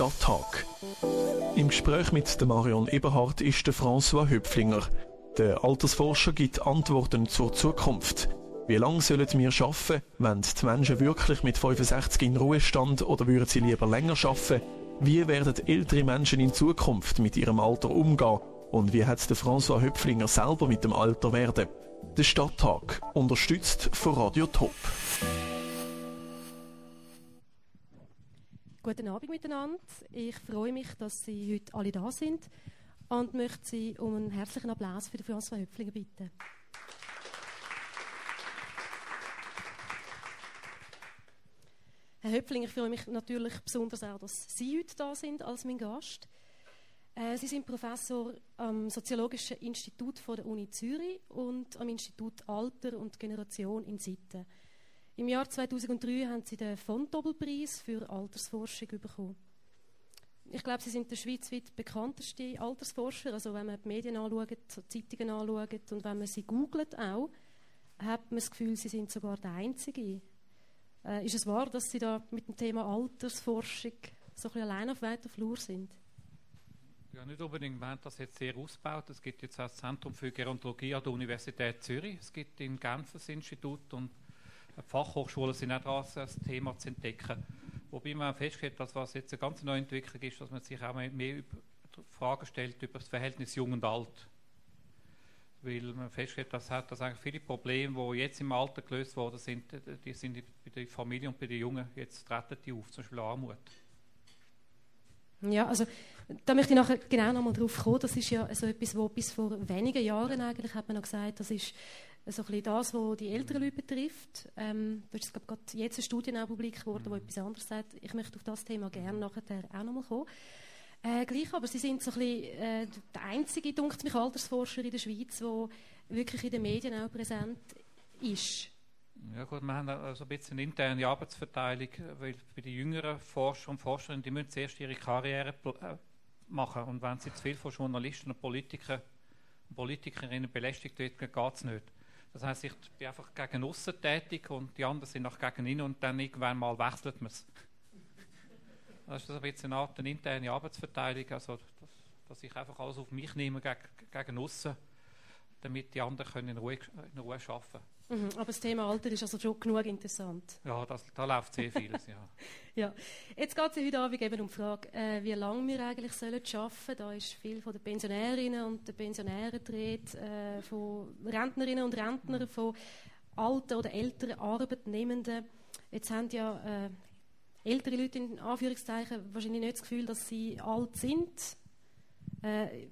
Stadttag. Im Gespräch mit Marion Eberhardt ist der François Höpflinger. Der Altersforscher gibt Antworten zur Zukunft. Wie lange sollen wir arbeiten? Wenn die Menschen wirklich mit 65 in Ruhestand oder würden sie lieber länger arbeiten? Wie werden ältere Menschen in Zukunft mit ihrem Alter umgehen? Und wie hat der François Höpflinger selber mit dem Alter werden? Der Stadttag, unterstützt von Radio Top. Guten Abend miteinander. Ich freue mich, dass Sie heute alle da sind und möchte Sie um einen herzlichen Applaus für François Höpflinger bitten. Herr Höpflinger, ich freue mich natürlich besonders auch, dass Sie heute da sind als mein Gast. Äh, Sie sind Professor am Soziologischen Institut von der Uni Zürich und am Institut Alter und Generation in Sitten. Im Jahr 2003 haben sie den Fontobelpreis für Altersforschung bekommen. Ich glaube, sie sind der schweizweit bekannteste Altersforscher. Also wenn man die Medien anschaut, die Zeitungen anschaut und wenn man sie googelt auch, hat man das Gefühl, sie sind sogar der Einzige. Äh, ist es wahr, dass Sie da mit dem Thema Altersforschung so ein bisschen allein auf weiter Flur sind? Ja, nicht unbedingt. Wir haben das jetzt sehr ausgebaut. Es gibt jetzt auch das Zentrum für Gerontologie an der Universität Zürich. Es gibt in Genf das Institut und Fachhochschulen sind auch dran, das Thema zu entdecken. Wobei man feststellt, dass was jetzt eine ganz neue Entwicklung ist, dass man sich auch mehr Fragen stellt über das Verhältnis Jung und Alt. Weil man feststellt, dass, hat, dass eigentlich viele Probleme, die jetzt im Alter gelöst worden sind, die sind bei der Familie und bei den Jungen, jetzt treten die auf, zum Beispiel Armut. Ja, also da möchte ich nachher genau nochmal drauf kommen. Das ist ja so etwas, wo bis vor wenigen Jahren eigentlich hat man noch gesagt, das ist so ein das, was die älteren Leute betrifft. Ähm, da ist gerade jetzt eine Studie publik geworden, die etwas anderes sagt. Ich möchte auf das Thema gerne nachher auch nochmal kommen. Äh, gleich aber, Sie sind so ein bisschen, äh, der einzige, dunkt mich, Altersforscher in der Schweiz, der wirklich in den Medien auch präsent ist. Ja gut, wir haben also ein bisschen eine interne Arbeitsverteilung, weil bei den jüngeren Forscher und Forscherinnen, die müssen zuerst ihre Karriere äh, machen und wenn sie zu viel von Journalisten und Politikern und Politikerinnen belästigt wird, geht es nicht. Das heißt, ich bin einfach gegen außen tätig und die anderen sind nach gegen innen und dann irgendwann mal wechselt man es. Das ist ein bisschen eine Art eine interne Arbeitsverteilung, also dass, dass, ich einfach alles auf mich nehme gegen, gegen außen, damit die anderen können in Ruhe, in Ruhe arbeiten können. Mhm, aber das Thema Alter ist also schon genug interessant. Ja, das, da läuft sehr vieles, ja. ja. Jetzt geht es heute Abend eben um die Frage, äh, wie lange wir eigentlich sollen arbeiten sollen. Da ist viel von den Pensionärinnen und den Pensionären dreht, äh, von Rentnerinnen und Rentnern, von alten oder älteren Arbeitnehmenden. Jetzt haben ja äh, ältere Leute in Anführungszeichen wahrscheinlich nicht das Gefühl, dass sie alt sind. Äh,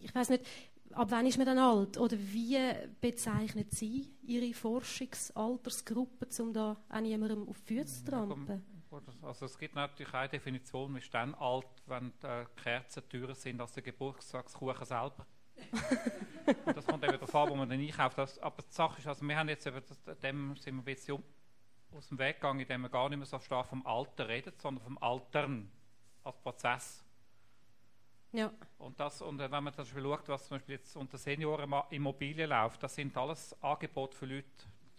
ich weiß nicht, ab wann ist man dann alt? Oder wie bezeichnet Sie Ihre Forschungsaltersgruppe, um da auch niemandem auf die Füße zu trampen? Also es gibt natürlich eine Definition, man ist dann alt, wenn die Kerzen teurer sind als der Geburtstagskuchen selber. das kommt eben darauf an, wo man den einkauft. Das, aber die Sache ist, also wir haben jetzt eben, dem sind wir ein bisschen aus dem Weg gegangen, indem wir gar nicht mehr so stark vom Alter reden, sondern vom Altern als Prozess. Ja. Und, das, und wenn man zum Beispiel schaut, was zum Beispiel jetzt unter Senioren Immobilien läuft, das sind alles Angebote für Leute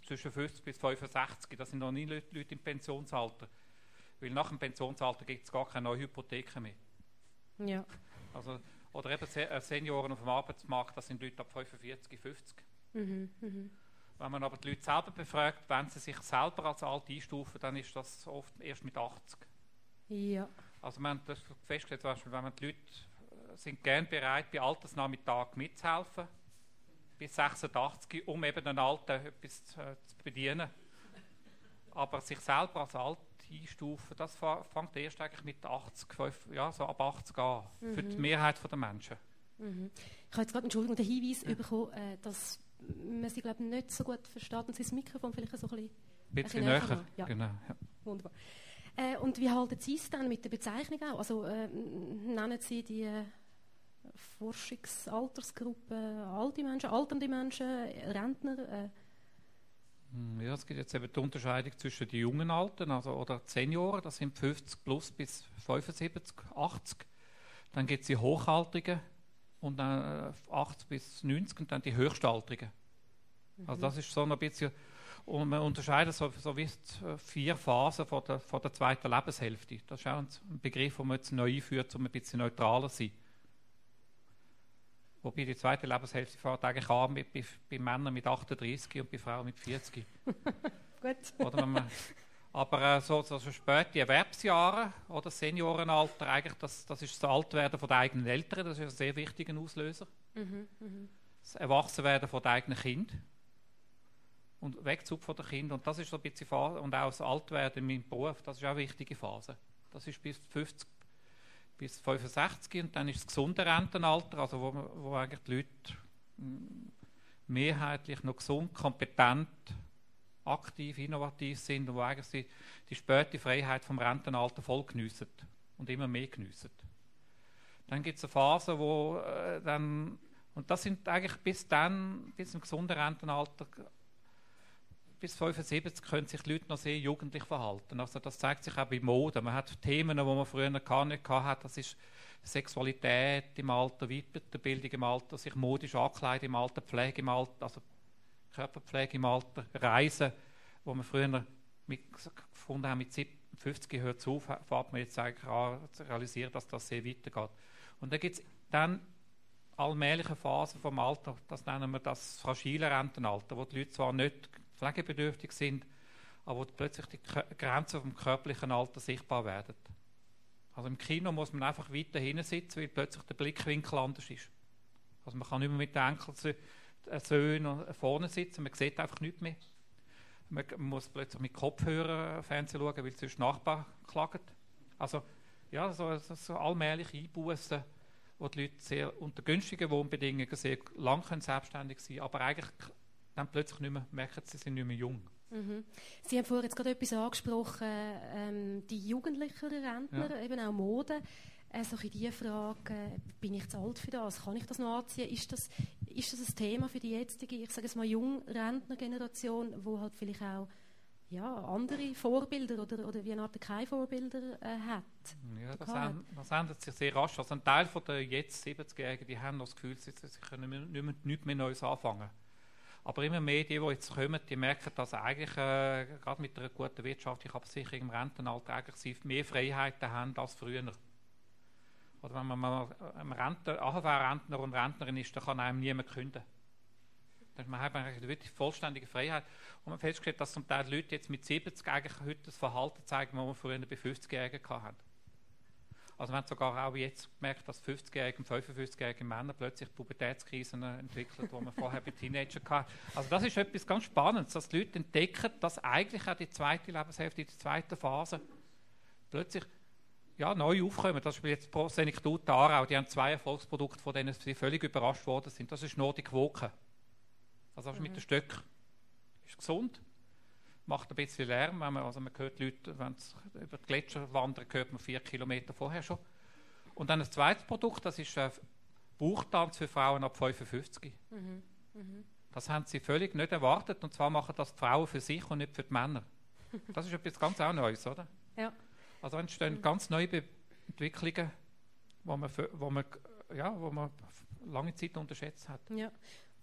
zwischen 50 bis 65. Das sind noch nie Leute, Leute im Pensionsalter. Weil nach dem Pensionsalter gibt es gar keine neue Hypotheken mehr. Ja. Also, oder eben äh, Senioren auf dem Arbeitsmarkt, das sind Leute ab 45, 50. Mhm, mh. Wenn man aber die Leute selber befragt, wenn sie sich selber als alt einstufen, dann ist das oft erst mit 80. Ja. Also man hat das festgestellt, zum Beispiel, wenn man die Leute sind gern bereit, bei Altersnachmittag mitzuhelfen, bis 86, um eben den Alten etwas zu, äh, zu bedienen. Aber sich selber als alt einstufen, das fängt erst eigentlich mit 80, 5, ja, so ab 80 an, mhm. für die mhm. Mehrheit der Menschen. Mhm. Ich habe jetzt gerade Entschuldigung, den Hinweis ja. bekommen, äh, dass man sie glaube nicht so gut versteht und sie das Mikrofon vielleicht so ein bisschen, ein bisschen näher. Ja. Genau, ja. Wunderbar. Äh, und wie halten Sie es dann mit der Bezeichnung auch? Also äh, nennen Sie die äh, Forschungsaltersgruppe alte Menschen, alternde Menschen, Rentner? Äh? Hm, ja, es gibt jetzt eben die Unterscheidung zwischen den jungen Alten also, oder Senioren, das sind 50 plus bis 75, 80. Dann gibt es die Hochaltrigen und dann 80 äh, bis 90 und dann die Höchstaltrigen. Also mhm. Also das ist so ein bisschen Und man unterscheidet so, so wie vier Phasen von der, von der zweiten Lebenshälfte. Das ist auch ein Begriff, den man jetzt neu einführt, um ein bisschen neutraler zu sein. Wobei die zweite Lebenshälfte fährt eigentlich an mit, bei, bei Männern mit 38 und bei Frauen mit 40. Gut. Oder man, aber äh, so, so, so späte Erwerbsjahre oder Seniorenalter, eigentlich das, das ist das Altwerden von den eigenen Eltern, das ist ein sehr wichtiger Auslöser. Mhm, mhm. Das Erwachsenwerden von den eigenen Kind und Wegzug von den Kindern. Und das ist so ein bisschen Phase, und auch das Altwerden in meinem Beruf, das ist auch eine wichtige Phase. Das ist bis 50, bis 65 und dann ist das gesunde Rentenalter, also wo, wo eigentlich die Leute mm, mehrheitlich noch gesund, kompetent, aktiv, innovativ sind und wo eigentlich die, späte Freiheit vom Rentenalter voll geniessen und immer mehr geniessen. Dann gibt es eine Phase, wo äh, dann, und das sind eigentlich bis dann, bis im gesunden Rentenalter, bis 75 können sich Leute noch sehr jugendlich verhalten. Also das zeigt sich auch bei Mode. Man hat Themen, die man früher gar nicht hatte. Das ist Sexualität im Alter, Weiterbildung im Alter, sich modisch ankleiden im Alter, Pflege im Alter, also Körperpflege im Alter, Reisen, wo man früher mit, gefunden haben, mit 50 hört es auf, fährt man jetzt eigentlich an, zu realisieren, dass das sehr weitergeht. Und dann gibt es dann allmähliche Phasen vom Alter, das nennen wir das fragile Rentenalter, wo die Leute zwar nicht pflegebedürftig sind, aber wo plötzlich die Grenzen vom körperlichen Alter sichtbar werden. Also im Kino muss man einfach weiter hinten sitzen, weil plötzlich der Blickwinkel anders ist. Also man kann nicht mehr mit den Enkeln vorne sitzen, man sieht einfach nichts mehr. Man muss plötzlich mit Kopfhörern Fernsehen schauen, weil sonst Nachbarn klagen. Also ja, so, so allmählich Einbußen, wo die Leute sehr unter günstigen Wohnbedingungen sehr lang können selbstständig sein aber eigentlich dann plötzlich nicht mehr, merken sie, sind nicht mehr jung. Mhm. Sie haben vorhin jetzt gerade etwas angesprochen, ähm, die jugendlichen Rentner, ja. eben auch Mode. Also in die Frage, äh, bin ich zu alt für das? Kann ich das noch anziehen? Ist das, ist das ein Thema für die jetzige, ich sage es mal, Jungrentner-Generation, wo halt vielleicht auch ja, andere Vorbilder oder, oder wie eine Art keine Vorbilder äh, hat? Ja, das, änd, das, ändert sich sehr rasch. Also ein Teil von der jetzt 70-Jährigen, die haben noch das Gefühl, sie, sie können nicht mehr, nicht mehr Neues anfangen. Aber immer mehr, die, die jetzt kommen, die merken, dass eigentlich äh, gerade mit einer guten wirtschaftlichen Absicherung im Rentenalter eigentlich mehr Freiheiten haben als früher. Oder wenn man mal ein Rentner, AHV-Rentner und Rentnerin ist, dann kann einem niemand künden. Man hat eigentlich wirklich vollständige Freiheit. Und man festgestellt, dass zum Teil Leute jetzt mit 70 eigentlich heute das Verhalten zeigen, das man früher bei 50-Jährigen hatten. Also man hat sogar auch jetzt gemerkt, dass 50-jährige und 55-jährige Männer plötzlich Pubertätskrisen entwickeln, die man vorher bei Teenagern hatte. Also das ist etwas ganz Spannendes, dass die Leute entdecken, dass eigentlich auch die zweite Lebenshälfte, die zweite Phase plötzlich ja, neu aufkommen. Das ist jetzt Pro Senectute Aarau, die haben zwei Erfolgsprodukte, von denen sie völlig überrascht worden sind. Das ist Nordic Woken. Also das ist mhm. mit den Stöcken. Ist gesund, macht ein bisschen Lärm. Wenn man, also man hört Leute, wenn sie über die Gletscher wandern, hört man vier Kilometer vorher schon. Und dann das zweite Produkt, das ist ein Bauchtanz für Frauen ab 55. Mhm. Mhm. Das haben sie völlig nicht erwartet. Und zwar machen das die Frauen für sich und nicht für die Männer. Das ist etwas ganz auch Neues, oder? Ja. Also entstehen mhm. ganz neue Entwicklungen, wo man, wo, man, ja, wo man lange Zeit unterschätzt hat. Ja.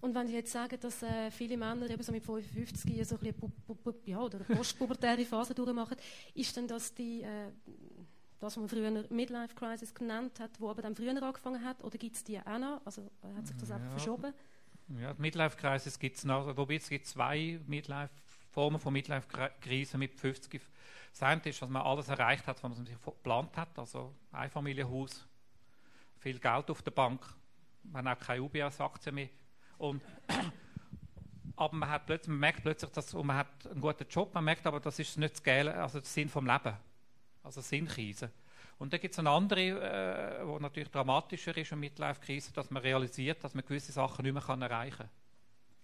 Und wenn Sie jetzt sagen, dass äh, viele Männer eben so mit 55 so ein bisschen ja, oder eine postpubertäre Phase durchmachen, ist denn das die, äh, das, was man früher Midlife Crisis genannt hat, wo aber dann früher angefangen hat, oder gibt es die auch noch? Also äh, hat sich das ja. einfach verschoben? Ja, die Midlife Crisis gibt es noch, also, wobei es gibt zwei Midlife Formen von Midlife-Krise mit 50. Das eine ist, dass man alles erreicht hat, was man sich geplant hat, also Einfamilienhaus, viel Geld auf der Bank, man hat auch keine UBS-Aktien mehr, und, aber man, hat plötzlich, man merkt plötzlich, dass man hat einen guten Job, man merkt aber, das ist nicht das, Geile, also der Sinn vom Leben, also Sinnkrise. Und dann gibt es eine andere, äh, wo natürlich dramatischer ist, eine Midlife-Krise, dass man realisiert, dass man gewisse Sachen nicht mehr kann erreichen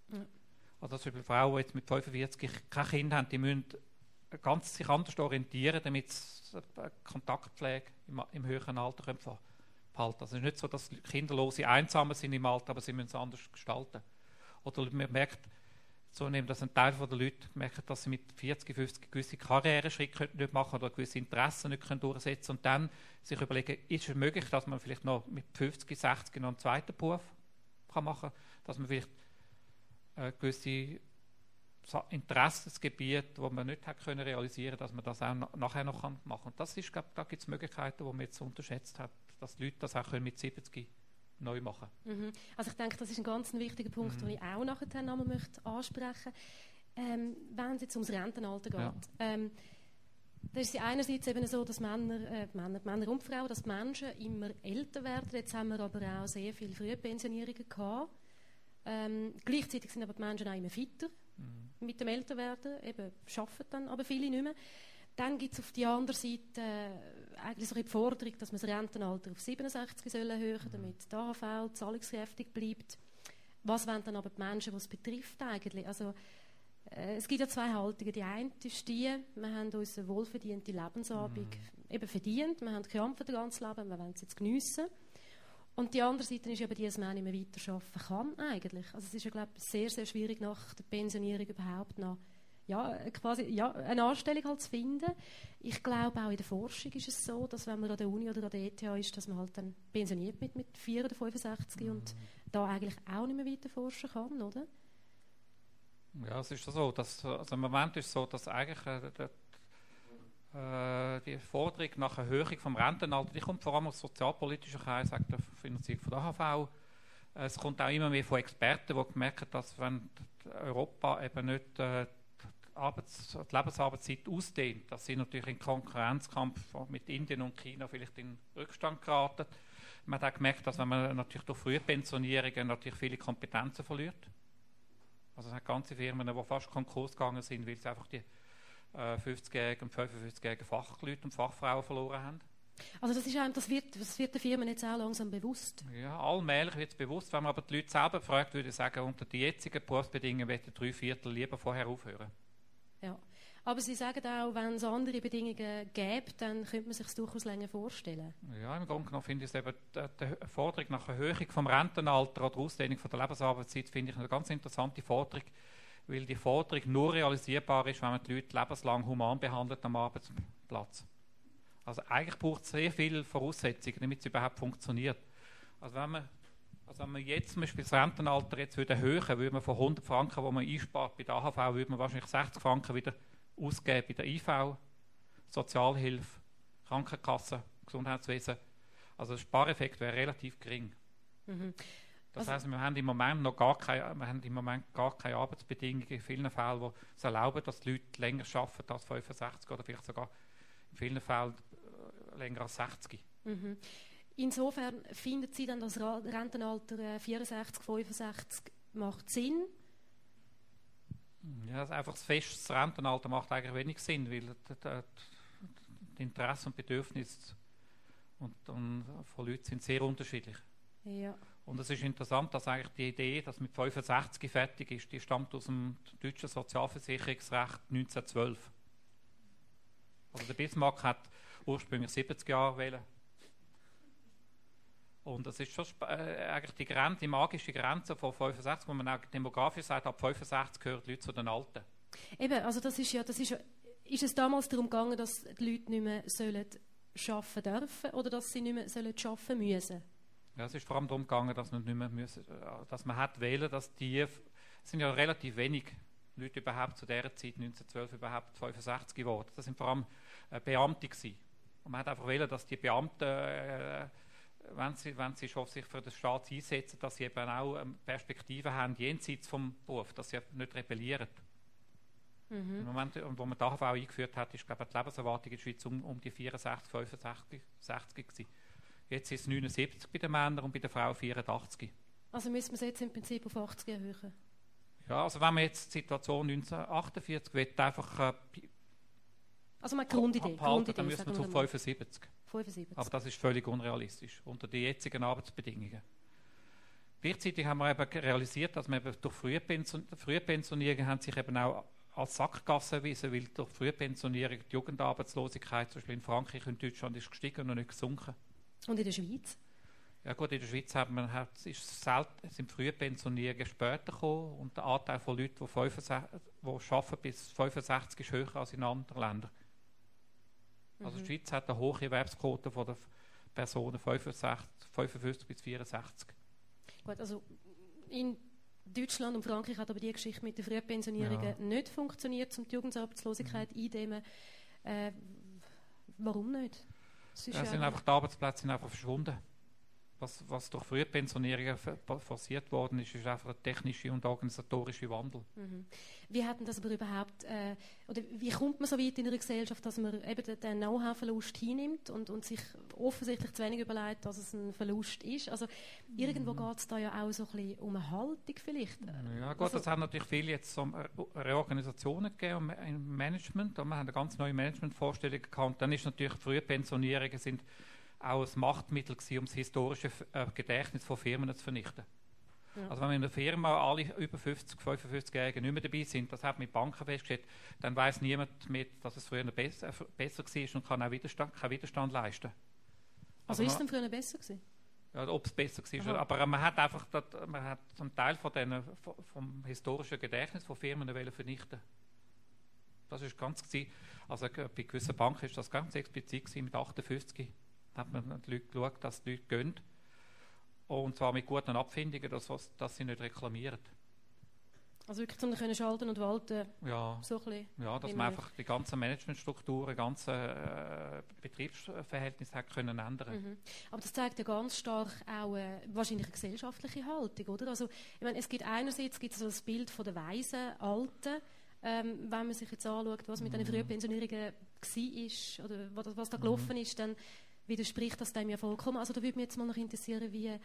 kann. Ja. Also zum Beispiel Frauen, die jetzt mit 45 kein Kind haben, die müssen ganz sich anders orientieren, damit sie Kontaktpflege im, im höheren Alter können behalten. Also es ist nicht so, dass Kinderlose einsam sind im Alter, aber sie müssen es anders gestalten. Oder man merkt zunehmend, dass ein Teil der Leute merkt, dass sie mit 40, 50 gewisse Karriereschritte nicht machen oder gewisse Interessen nicht können durchsetzen und dann sich überlegen, ist es möglich, dass man vielleicht noch mit 50, 60 noch einen zweiten Beruf kann machen kann, dass man vielleicht äh, gewisse Interessensgebiet, wo man nicht hat können realisieren, dass man das auch nachher noch machen kann. Und das ist, glaube da gibt es Möglichkeiten, die man jetzt unterschätzt hat, dass die Leute das auch können mit 70 neu machen. Mhm. Also ich denke, das ist ein ganz wichtiger Punkt, mhm. den ich auch nachher nochmal möchte ansprechen. Ähm, wenn es jetzt ums Rentenalter geht. Ja. Ähm, da ist es einerseits eben so, dass Männer, äh, Männer, Männer und Frauen, dass Menschen immer älter werden. Jetzt haben wir aber auch sehr viele Frühpensionierungen gehabt. Ähm, gleichzeitig sind aber die Menschen auch immer fitter mhm. mit dem Älterwerden. Eben arbeiten dann aber viele nicht mehr. Dann gibt es auf der anderen Seite äh, eigentlich so die Forderung, dass man das Rentenalter auf 67 soll erhöhen soll, damit die AHV zahlungskräftig bleibt. Was wollen dann aber die Menschen, die es betrifft eigentlich? Also, äh, es gibt ja zwei Haltungen. Die eine ist die, wir haben uns eine wohlverdiente Lebensabend mhm. eben verdient, wir haben gekämpft das ganze Leben, wir wollen es jetzt geniessen. Und die andere Seite ist eben die, dass man nicht mehr weiterarbeiten kann eigentlich. Also es ist ja, glaube ich, sehr, sehr schwierig nach der Pensionierung überhaupt noch ja, quasi, ja, eine Anstellung halt zu finden. Ich glaube, auch in der Forschung ist es so, dass wenn man an der Uni oder an der ETH ist, dass man halt dann pensioniert mit, mit 4 oder 65 mhm. und da eigentlich auch nicht mehr weiter forschen kann, oder? Ja, es ist so, dass, also im Moment ist es so, dass eigentlich äh, äh, die Forderung nach Erhöhung vom Rentenalter, die kommt vor allem aus sozialpolitischen Kreisen, sagt der Finanzierung von der AHV. Es kommt auch immer mehr von Experten, die gemerkt haben, dass wenn Europa eben nicht äh, die, Arbeits-, die Lebensarbeitszeit ausdehnt, dass sie natürlich in Konkurrenzkampf mit Indien und China vielleicht in Rückstand geraten. Man hat auch gemerkt, dass wenn man natürlich durch Frühpensionierungen natürlich viele Kompetenzen verliert. Also es hat ganze Firmen, die fast Konkurs gegangen sind, weil sie einfach die äh, 50-jährigen und 55-jährigen Fachleute und Fachfrauen verloren haben. Also das, ist einem, das, wird, das wird den Firmen jetzt auch langsam bewusst? Ja, allmählich wird es bewusst. Wenn man aber die Leute selber fragt, würde ich sagen, unter den jetzigen Berufsbedingungen werden drei Viertel lieber vorher aufhören. Ja. Aber Sie sagen auch, wenn es andere Bedingungen gäbe, dann könnte man sich es durchaus länger vorstellen. Ja, im Grunde genommen finde ich es eben, die, Forderung nach Erhöhung vom Rentenalter oder Ausdehnung von der Lebensarbeitszeit finde ich eine ganz interessante Forderung, weil die Forderung nur realisierbar ist, wenn man die Leute lebenslang human behandelt am Arbeitsplatz. Also eigentlich braucht es sehr viele Voraussetzungen, damit es überhaupt funktioniert. Also wenn man, also wenn man jetzt zum Beispiel das Rentenalter jetzt würde erhöhen würde, man von 100 Franken, die man einspart bei der AHV, würde man wahrscheinlich 60 Franken wieder ausgeben bei der IV, Sozialhilfe, Krankenkasse, Gesundheitswesen. Also der Spareffekt wäre relativ gering. Mhm. Das also, heißt, wir haben im Moment noch gar keine, wir haben im Moment gar keine Arbeitsbedingungen in vielen Fällen, die es erlauben, dass die Leute länger arbeiten als 65 oder vielleicht sogar in vielen Fällen äh, länger als 60. Mhm. Insofern findet Sie dann das Rentenalter 64, äh, 65 macht Sinn? Ja, einfach das festes Rentenalter macht eigentlich wenig Sinn, weil die Interessen und Bedürfnisse und, und von Leuten sind sehr unterschiedlich. Ja. Und es ist interessant, dass eigentlich die Idee, dass mit 65 fertig ist, die stammt aus dem deutschen Sozialversicherungsrecht 1912. Also der Bismarck hat ursprünglich 70 Jahre wählen. Und das ist schon äh, eigentlich die, Grenze, die magische Grenze von 65, wo man auch demografisch sagt, ab 65 gehören die Leute zu den Alten. Eben, also das ist ja, das ist, ist es damals darum gegangen, dass die Leute nicht mehr sollen arbeiten dürfen oder dass sie nicht mehr sollen arbeiten müssen? Ja, es ist vor allem darum gegangen, dass man nicht mehr müssen, äh, dass man hat wählen, dass die, es sind ja relativ wenig Leute überhaupt zu dieser Zeit, 1912 überhaupt 65 geworden. Das sind vor allem äh, Beamte gewesen. Und man hat einfach wählen, dass die Beamten, äh, wenn sie, wenn sie schon sich für den Staat einsetzen, dass sie eben auch ähm, Perspektiven haben jenseits vom Beruf, dass sie nicht rebellieren. Mhm. Im Moment, wo man die AHV eingeführt hat, ist glaube ich, die Lebenserwartung in der Schweiz um, um die 64, 65, 60 gewesen. Jetzt ist es 79 bei den Männern und bei den Frauen 84. Also müssen wir es jetzt im Prinzip auf 80 erhöhen? Ja, also wenn man jetzt die Situation 1948 will, einfach äh, also mal Grundidee, abhalten, Grundidee, dann müssen wir zu 75. 75. Aber das ist völlig unrealistisch unter den jetzigen Arbeitsbedingungen. Gleichzeitig haben wir eben realisiert, dass wir eben durch Frühpension Frühpensionierung haben sich eben auch als Sackgasse erwiesen, weil durch Frühpensionierung die Jugendarbeitslosigkeit zum Beispiel in Frankreich und Deutschland ist gestiegen und nicht gesunken. Und in der Schweiz? Ja gut, in der Schweiz hat man, hat, ist selten, sind frühe Pensionierungen später gekommen und der Anteil von Leuten, die, 65, die arbeiten bis 65 ist höher als in anderen Ländern. Also die mhm. Schweiz hat eine hohe Erwerbsquote von der Personen 65, 55 bis 64. Gut, also in Deutschland und Frankreich hat aber die Geschichte mit den Frühpensionierungen Ja. nicht funktioniert, um die Jugendarbeitslosigkeit Mhm. eindämmen. Äh, warum nicht? Ist Ja, ja sind einfach, die Arbeitsplätze sind einfach verschwunden. Was, was durch Frühpensionierungen ver- forciert worden ist, ist einfach ein technischer und organisatorischer Wandel. Mhm. Wie hat denn das aber überhaupt, äh, oder wie kommt man so weit in einer Gesellschaft, dass man eben den, den Know-how-Verlust hinnimmt und, und sich offensichtlich zu wenig überlegt, dass es ein Verlust ist? Also irgendwo geht es da ja auch so ein bisschen um eine Haltung vielleicht. Ja, gut, Also- es hat natürlich viel jetzt so Re- Reorganisationen gegeben im- im Management. Und wir haben eine ganz neue Managementvorstellung gehabt. Und dann ist natürlich Frühpensionierungen sind auch ein Machtmittel gewesen, um das historische äh, Gedächtnis von Firmen zu vernichten. Ja. Also wenn in einer Firma alle über 50, 55-Jährigen nicht mehr dabei sind, das hat mit Banken festgestellt, dann weiß niemand mehr, dass es früher besser, äh, besser war und kann auch Widerstand, keinen Widerstand leisten. Also Aber ist es denn früher besser gewesen? ja, ob es besser war. Aha. Aber man hat einfach dat, man hat einen Teil von den, vom historischen Gedächtnis von Firmen wollen vernichten. Das ist ganz gewesen. Also äh, bei gewissen Banken ist das ganz explizit gewesen, mit 58 hat man die Leute geschaut, dass die Leute gehen. Und zwar mit guten Abfindungen, dass, dass sie nicht reklamieren. Also wirklich, um können schalten und walten, Ja, so ein ja dass man einfach die ganzen Managementstrukturen, die ganzen äh, Betriebsverhältnisse hat können ändern. Mhm. Aber das zeigt ja ganz stark auch äh, wahrscheinlich eine gesellschaftliche Haltung, oder? Also, ich meine, es gibt einerseits gibt es so das Bild von der weisen Alten, ähm, wenn man sich jetzt anschaut, was mit Mhm. den Frühpensionierungen war oder was, was da gelaufen ist, dann widerspricht das dem ja vollkommen. Also da würde mich jetzt mal noch interessieren, wie,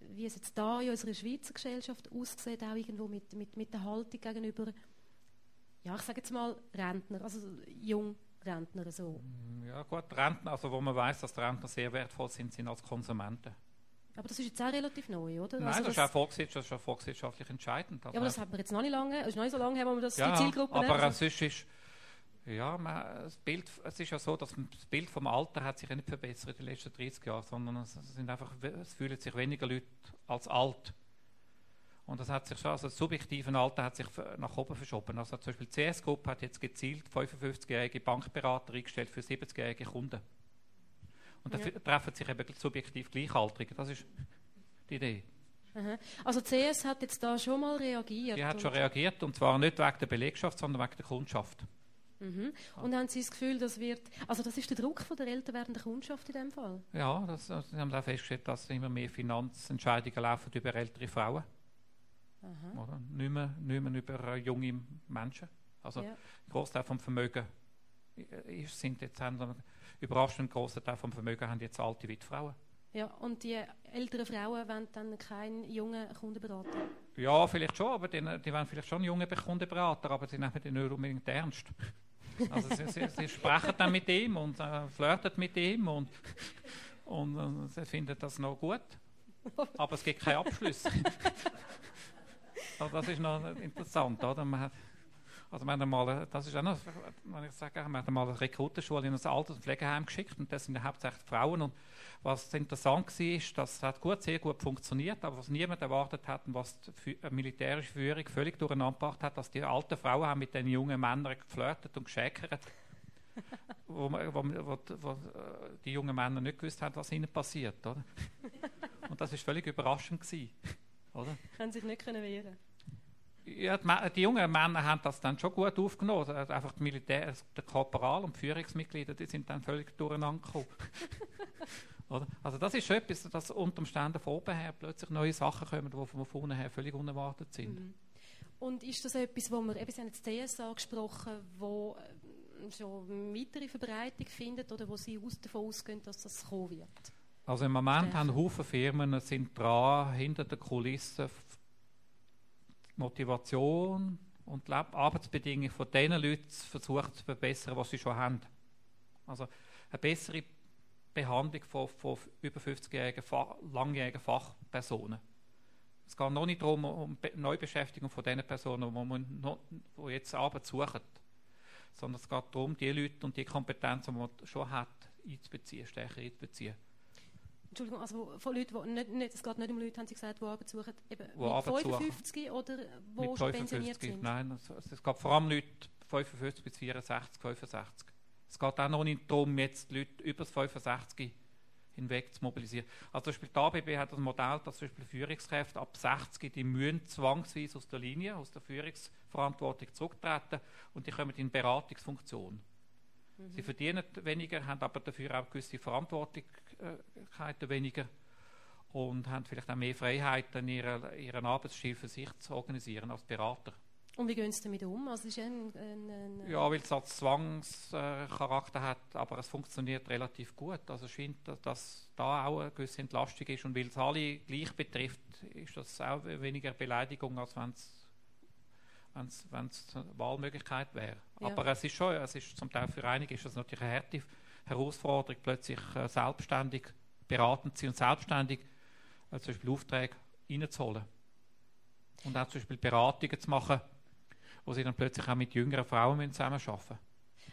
wie es jetzt da in unserer Schweizer Gesellschaft aussieht, auch irgendwo mit, mit, mit der Haltung gegenüber, ja, ich sage jetzt mal Rentner, also Jungrentner so. Ja gut, Rentner, also wo man weiß, dass die Rentner sehr wertvoll sind, sind als Konsumenten. Aber das ist jetzt auch relativ neu, oder? Nein, Also das, ist auch volkswirtschaftlich, das ist auch volkswirtschaftlich entscheidend. Ja, aber das hat man jetzt noch nicht lange, es ist noch nicht so lange her, wo wir das ja, die Zielgruppe aber äh, sonst ist, ja, man, das Bild, es ist ja so, dass das Bild vom Alter hat sich ja nicht verbessert in den letzten 30 Jahren, sondern es, sind einfach, es fühlen sich weniger Leute als alt. Und das hat sich schon, also das subjektive Alter hat sich nach oben verschoben. Also zum Beispiel die CS-Gruppe hat jetzt gezielt 55-jährige Bankberater eingestellt für 70-jährige Kunden. Und da Ja. treffen sich eben subjektiv Gleichaltrige. Das ist die Idee. Aha. Also die CS hat jetzt da schon mal reagiert. Die hat schon reagiert und zwar nicht wegen der Belegschaft, sondern wegen der Kundschaft. Mhm. und haben Sie das Gefühl, das wird, also das ist der Druck von der älter werdenden Kundschaft in dem Fall? Ja, das, also, sie haben auch festgestellt, dass immer mehr Finanzentscheidungen laufen über ältere Frauen. Aha. Oder? Nicht, mehr, nicht mehr über junge Menschen. Also Ja. ein Großteil vom Vermögen ist, sind jetzt haben, überraschend großer Teil vom Vermögen haben jetzt alte Witfrauen. ja, und die älteren Frauen wollen dann keinen jungen Kundenberater. Ja, vielleicht schon, aber die, die wollen vielleicht schon junge Kundenberater, aber sie nehmen die nicht unbedingt ernst. Also sie, sie, sie sprechen dann mit ihm und äh, flirten mit ihm und, und äh, sie finden das noch gut. Aber es gibt keinen Abschluss. also das ist noch interessant, oder? Man also wir haben einmal, das ist auch noch, wenn ich sage, wir haben einmal eine Rekrutenschule in ein Alters- und Pflegeheim geschickt und das sind ja hauptsächlich Frauen und was interessant war, ist, das hat gut, sehr gut funktioniert, aber was niemand erwartet hat und was die äh, militärische Führung völlig durcheinander gebracht hat, dass die alten Frauen haben mit den jungen Männern geflirtet und geschäkert, wo, wo, wo, wo äh, die jungen Männer nicht gewusst haben, was ihnen passiert. Oder? Und das ist völlig überraschend gewesen, oder? Können sich nicht können wehren. Ja, die, die jungen Männer haben das dann schon gut aufgenommen. Also Einfach die Militär, der Korporal und die Führungsmitglieder, die sind dann völlig durcheinander gekommen. Also das ist schon etwas, dass unter Umständen von oben her plötzlich neue Sachen kommen, die von vorne her völlig unerwartet sind. Mhm. Und ist das etwas, wo wir, eben, Sie haben jetzt CS angesprochen, wo äh, schon weitere Verbreitung findet oder wo Sie aus, davon ausgehen, dass das kommen wird? Also im Moment haben Haufen Firmen sind dran, hinter der Kulisse f- Motivation und die Arbeitsbedingungen von den Leuten versuchen zu verbessern, was sie schon haben. Also eine bessere Behandlung von, von über 50-jährigen, Fa- langjährigen Fachpersonen. Es geht noch nicht darum, um Be- Neubeschäftigung von den Personen, die jetzt Arbeit suchen, sondern es geht darum, die Leute und die Kompetenzen, die man schon hat, einzubeziehen, stärker einzubeziehen. Entschuldigung, also von Leuten, die nicht, nicht, es geht nicht um Leute, haben Sie gesagt, die Arbeit suchen, eben Wo mit Arbeit suchen. 55 oder wo mit schon pensioniert 55. sind? Nein, es, es- geht vor allem Leute 55 bis 64, 65. Es geht auch noch nicht darum, jetzt Leute über das 65 hinweg zu mobilisieren. Also zum Beispiel die ABB hat das Modell, dass zum Beispiel Führungskräfte ab 60 die müssen zwangsweise aus der Linie, aus der Führungsverantwortung zurücktreten und die kommen in Beratungsfunktion. Mhm. Sie verdienen weniger, haben aber dafür auch gewisse Verantwortlichkeiten weniger und haben vielleicht auch mehr Freiheiten, ihren, ihren Arbeitsstil für sich zu organisieren als Berater. Und wie gehen Sie damit um? Also ist ein, ein, ein ja, weil es als Zwangscharakter hat, aber es funktioniert relativ gut. Also es scheint, dass da auch eine gewisse Entlastung ist und weil es alle gleich betrifft, ist das auch weniger Beleidigung, als wenn es wenn es eine Wahlmöglichkeit wäre. Ja. Aber es ist schon, es ist zum Teil für einige ist das natürlich eine harte Herausforderung, plötzlich äh, selbstständig beratend zu sein und selbstständig äh, zum Beispiel Aufträge reinzuholen. Und auch zum Beispiel Beratungen zu machen, wo sie dann plötzlich auch mit jüngeren Frauen zusammenarbeiten müssen.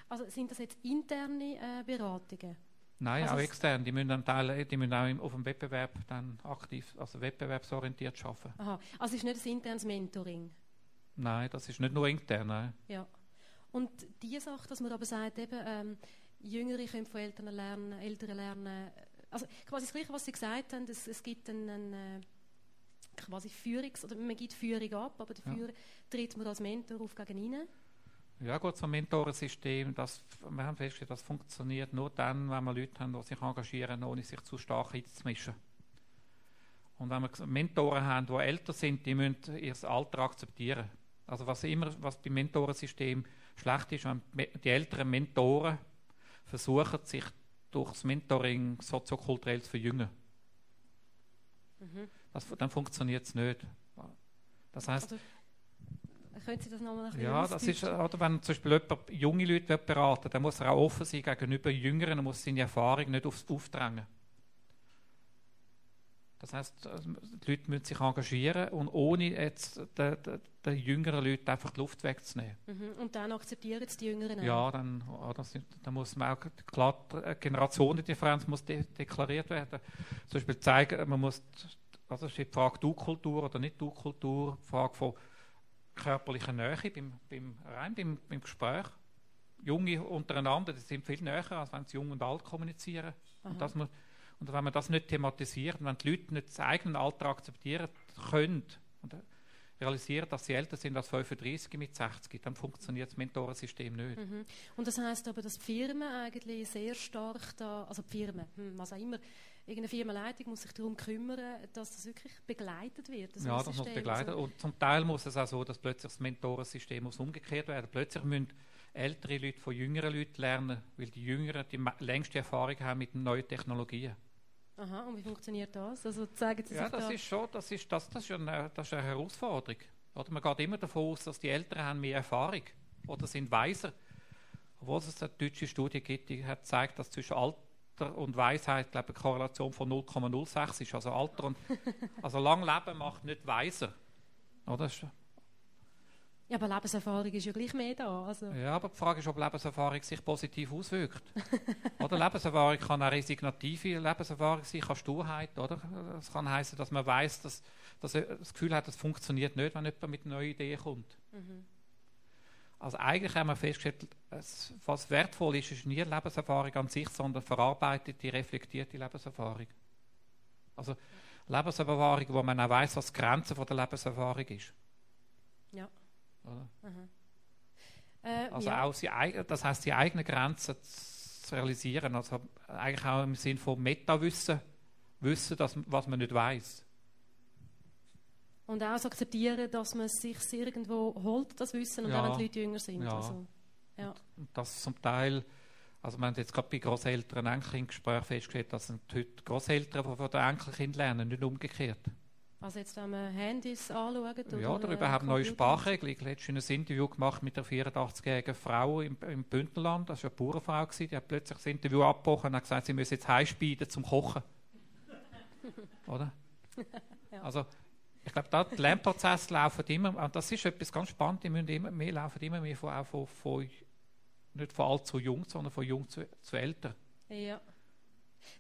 Also sind das jetzt interne äh, Beratungen? Nein, also auch extern. Die müssen dann Teil, die müssen auch im, auf dem Wettbewerb dann aktiv, also wettbewerbsorientiert arbeiten. Aha, also ist nicht ein internes Mentoring? Nein, das ist nicht nur intern. Nein. Ja. Und die Sache, dass man aber sagt, eben, ähm, Jüngere können von Eltern lernen, Ältere lernen, also quasi das Gleiche, was Sie gesagt haben, es, es gibt einen, äh, quasi Führungs- oder man gibt Führung ab, aber dafür ja. tritt man als Mentor auf gegen ihnen. Ja gut, so ein Mentorensystem, das, wir haben festgestellt, das funktioniert nur dann, wenn wir Leute haben, die sich engagieren, ohne sich zu stark einzumischen. Und wenn wir Mentoren haben, die älter sind, die müssen ihr Alter akzeptieren. Also was immer, was beim Mentorensystem schlecht ist, wenn die älteren Mentoren versuchen, sich durch das Mentoring soziokulturell zu verjüngen. Mhm. Das, dann funktioniert es nicht. Das heißt, also, können Sie das nochmal ein Ja, das ist, oder wenn zum Beispiel jemand junge Leute beraten dann muss er auch offen sein gegenüber Jüngeren, er muss seine Erfahrung nicht aufs aufdrängen. Das heißt, also, die Leute müssen sich engagieren und ohne jetzt den, den, den jüngeren Leuten einfach die Luft wegzunehmen. Mhm. Und dann akzeptieren es die Jüngeren auch? Ja, dann, oh, das, dann muss man auch, klar, die Generationendifferenz muss de deklariert werden. Zum Beispiel zeigen, man muss, also steht die Frage Du-Kultur oder nicht Du-Kultur, die Frage von körperlicher Nähe beim, beim, rein beim, beim Gespräch. Junge untereinander, die sind viel näher, als wenn sie jung und alt kommunizieren. Und das muss, und wenn man das nicht thematisiert, wenn die Leute nicht das eigene Alter akzeptieren können und realisieren, dass sie älter sind als 35 mit 60, dann funktioniert das Mentorensystem nicht. Mhm. Und das heißt aber, dass die Firmen eigentlich sehr stark da, also die Firmen, hm, was auch immer, irgendeine Firmenleitung muss sich darum kümmern, dass das wirklich begleitet wird. Das ja, das muss begleitet also. und zum Teil muss es auch so, dass plötzlich das Mentorensystem muss umgekehrt werden. Plötzlich müssen ältere Leute von jüngeren Leuten lernen, weil die Jüngeren die längste Erfahrung haben mit neuen Technologien. Aha, und wie funktioniert das? Also zeigen Sie ja, das da ist schon, das ist, das, das ist eine, das ist eine Herausforderung. Oder man geht immer davon aus, dass die Eltern haben mehr Erfahrung oder sind weiser. Obwohl es eine deutsche Studie gibt, die hat gezeigt, dass zwischen Alter und Weisheit glaube ich, eine Korrelation von 0,06 ist. Also Alter und also lang Leben macht nicht weiser. Oder? Ja, aber Lebenserfahrung ist ja gleich mehr da. Also. Ja, aber die Frage ist, ob Lebenserfahrung sich positiv auswirkt. oder Lebenserfahrung kann eine resignative Lebenserfahrung sein, kann Sturheit, oder? Es kann heißen, dass man weiß, dass, dass das Gefühl hat, es funktioniert nicht, wenn jemand mit neuen Ideen kommt. Mhm. Also eigentlich haben wir festgestellt, was wertvoll ist, ist nie Lebenserfahrung an sich, sondern verarbeitete, reflektierte Lebenserfahrung. Also Lebenserfahrung, wo man auch weiß, was die Grenze der Lebenserfahrung ist. Äh, also ja. auch sie, das heißt die eigenen Grenzen zu realisieren, also eigentlich auch im Sinn von Meta-Wissen, wissen, dass, was man nicht weiß. Und auch so akzeptieren, dass man sich irgendwo holt, das Wissen, und ja. auch wenn die Leute jünger sind. Ja. Also, ja. Und das zum Teil, also man hat jetzt gerade bei Großeltern Enkelkindgesprächen festgestellt, dass heute Großeltern von den Enkelkindern lernen, nicht umgekehrt. Also jetzt, wenn wir Handys anschauen? Oder ja, oder überhaupt neue Sprachregeln. Ich habe letztens ein Interview gemacht mit einer 84-jährigen Frau im, im Bündnerland. Das war eine Bauernfrau. Die hat plötzlich das Interview abgebrochen und hat gesagt, sie müsse jetzt heimspeiden zum Kochen. oder? ja. Also, ich glaube, da die Lernprozesse laufen immer, und das ist etwas ganz Spannendes, die müssen immer mehr laufen immer mehr von, auch von, von nicht von alt zu jung, sondern von jung zu, zu älter. Ja.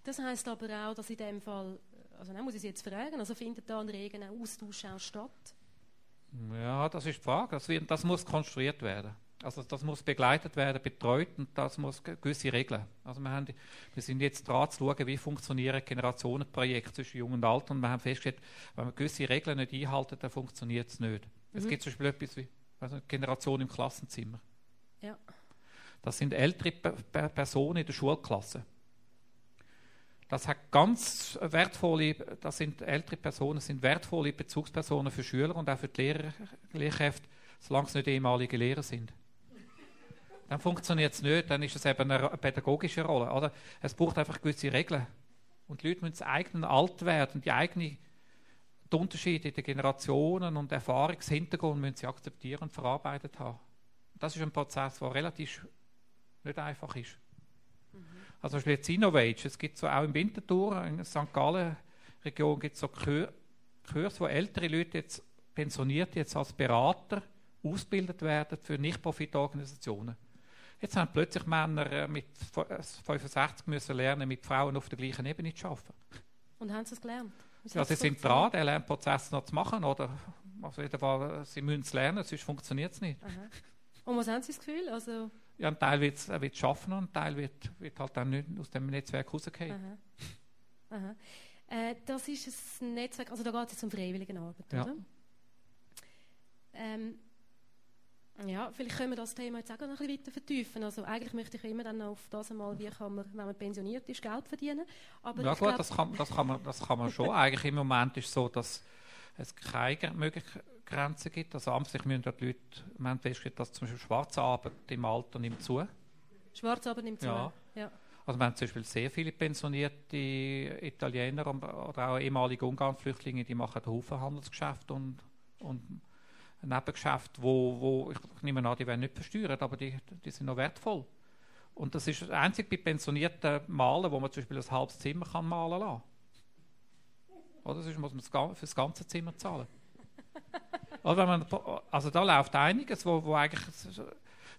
Das heißt aber auch, dass in dem Fall also dann muss ich Sie jetzt fragen, also findet da ein reger Austausch auch statt? Ja, das ist die Frage. Das, wird, das muss konstruiert werden. Also das muss begleitet werden, betreut und das muss gewisse Regeln. Also wir, haben, wir sind jetzt dran zu schauen, wie funktionieren Generationenprojekte zwischen Jung und Alt und wir haben festgestellt, wenn wir gewisse Regeln nicht einhalten, dann funktioniert es nicht. Mhm. Es gibt zum Beispiel etwas wie also Generation im Klassenzimmer. Ja. Das sind ältere Personen in der Schulklasse. Das hat ganz wertvolle, das sind ältere Personen, sind wertvolle Bezugspersonen für Schüler und auch für die Lehrer, Lehrkräfte, solange es nicht ehemalige Lehrer sind dann funktioniert es nicht, dann ist es eben eine pädagogische Rolle. Oder? Es braucht einfach gewisse Regeln. Und die Leute müssen das eigene alt werden, die eigenen die Unterschiede in den Generationen und Erfahrungshintergrund müssen sie akzeptieren und verarbeitet haben. Das ist ein Prozess, der relativ nicht einfach ist. Also zum Beispiel Innovage, es gibt so auch im Winterthur, in der St. Gallen Region gibt es so Kurs, wo ältere Leute jetzt pensioniert jetzt als Berater ausgebildet werden für Nicht-Profit-Organisationen. Jetzt haben plötzlich Männer äh, mit 65 äh, müssen lernen, mit Frauen auf der gleichen Ebene zu arbeiten. Und haben sie es gelernt? Ja, sie sind dran, den Lernprozess noch zu machen. Oder auf jeden Fall, sie müssen es lernen, sonst funktioniert es nicht. Aha. Und was haben Sie das Gefühl? Also ja, ein Teil wird es schaffen und ein Teil wird, wird halt dann nicht aus dem Netzwerk rausgehen. Aha. Aha. Äh, das ist ein Netzwerk, also da geht es jetzt um Freiwilligenarbeit, ja. oder? Ähm, ja, vielleicht können wir das Thema jetzt auch noch ein bisschen weiter vertiefen. Also eigentlich möchte ich immer dann auf das einmal, wie kann man, wenn man pensioniert ist, Geld verdienen. Aber ja gut, das, kann, das, kann man, das kann man schon. eigentlich im Moment ist es so, dass es keine möglichen Grenzen gibt. Also an sich müssen die Leute, wir haben festgestellt, dass zum Beispiel Schwarzarbeit im Alter nimmt zu. Schwarzarbeit nimmt zu, ja. ja. Also wir haben zum Beispiel sehr viele pensionierte Italiener oder auch ehemalige Ungarn-Flüchtlinge, die machen Haufen Handelsgeschäfte und, und Nebengeschäfte, wo, wo ich nehme an, die werden nicht versteuert, aber die, die sind noch wertvoll. Und das ist das einzige bei pensionierten Malen, wo man zum Beispiel ein halbes Zimmer kann malen kann. Oder sonst muss man für das ganze Zimmer zahlen. Oder man, also da läuft einiges, wo, wo eigentlich...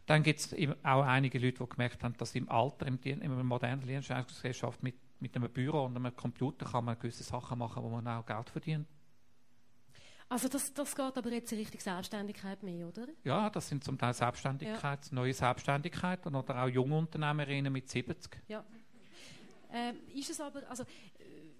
Dann gibt es auch einige Leute, die gemerkt haben, dass im Alter, im, in einer modernen Dienstleistungsgesellschaft mit, mit einem Büro und einem Computer kann man gewisse Sachen machen, wo man auch Geld verdient. Also das, das geht aber jetzt in Richtung Selbstständigkeit mehr, oder? Ja, das sind zum Teil Selbstständigkeit, ja. neue Selbstständigkeiten oder auch junge Unternehmerinnen mit 70. Ja. Ähm, ist es aber, also,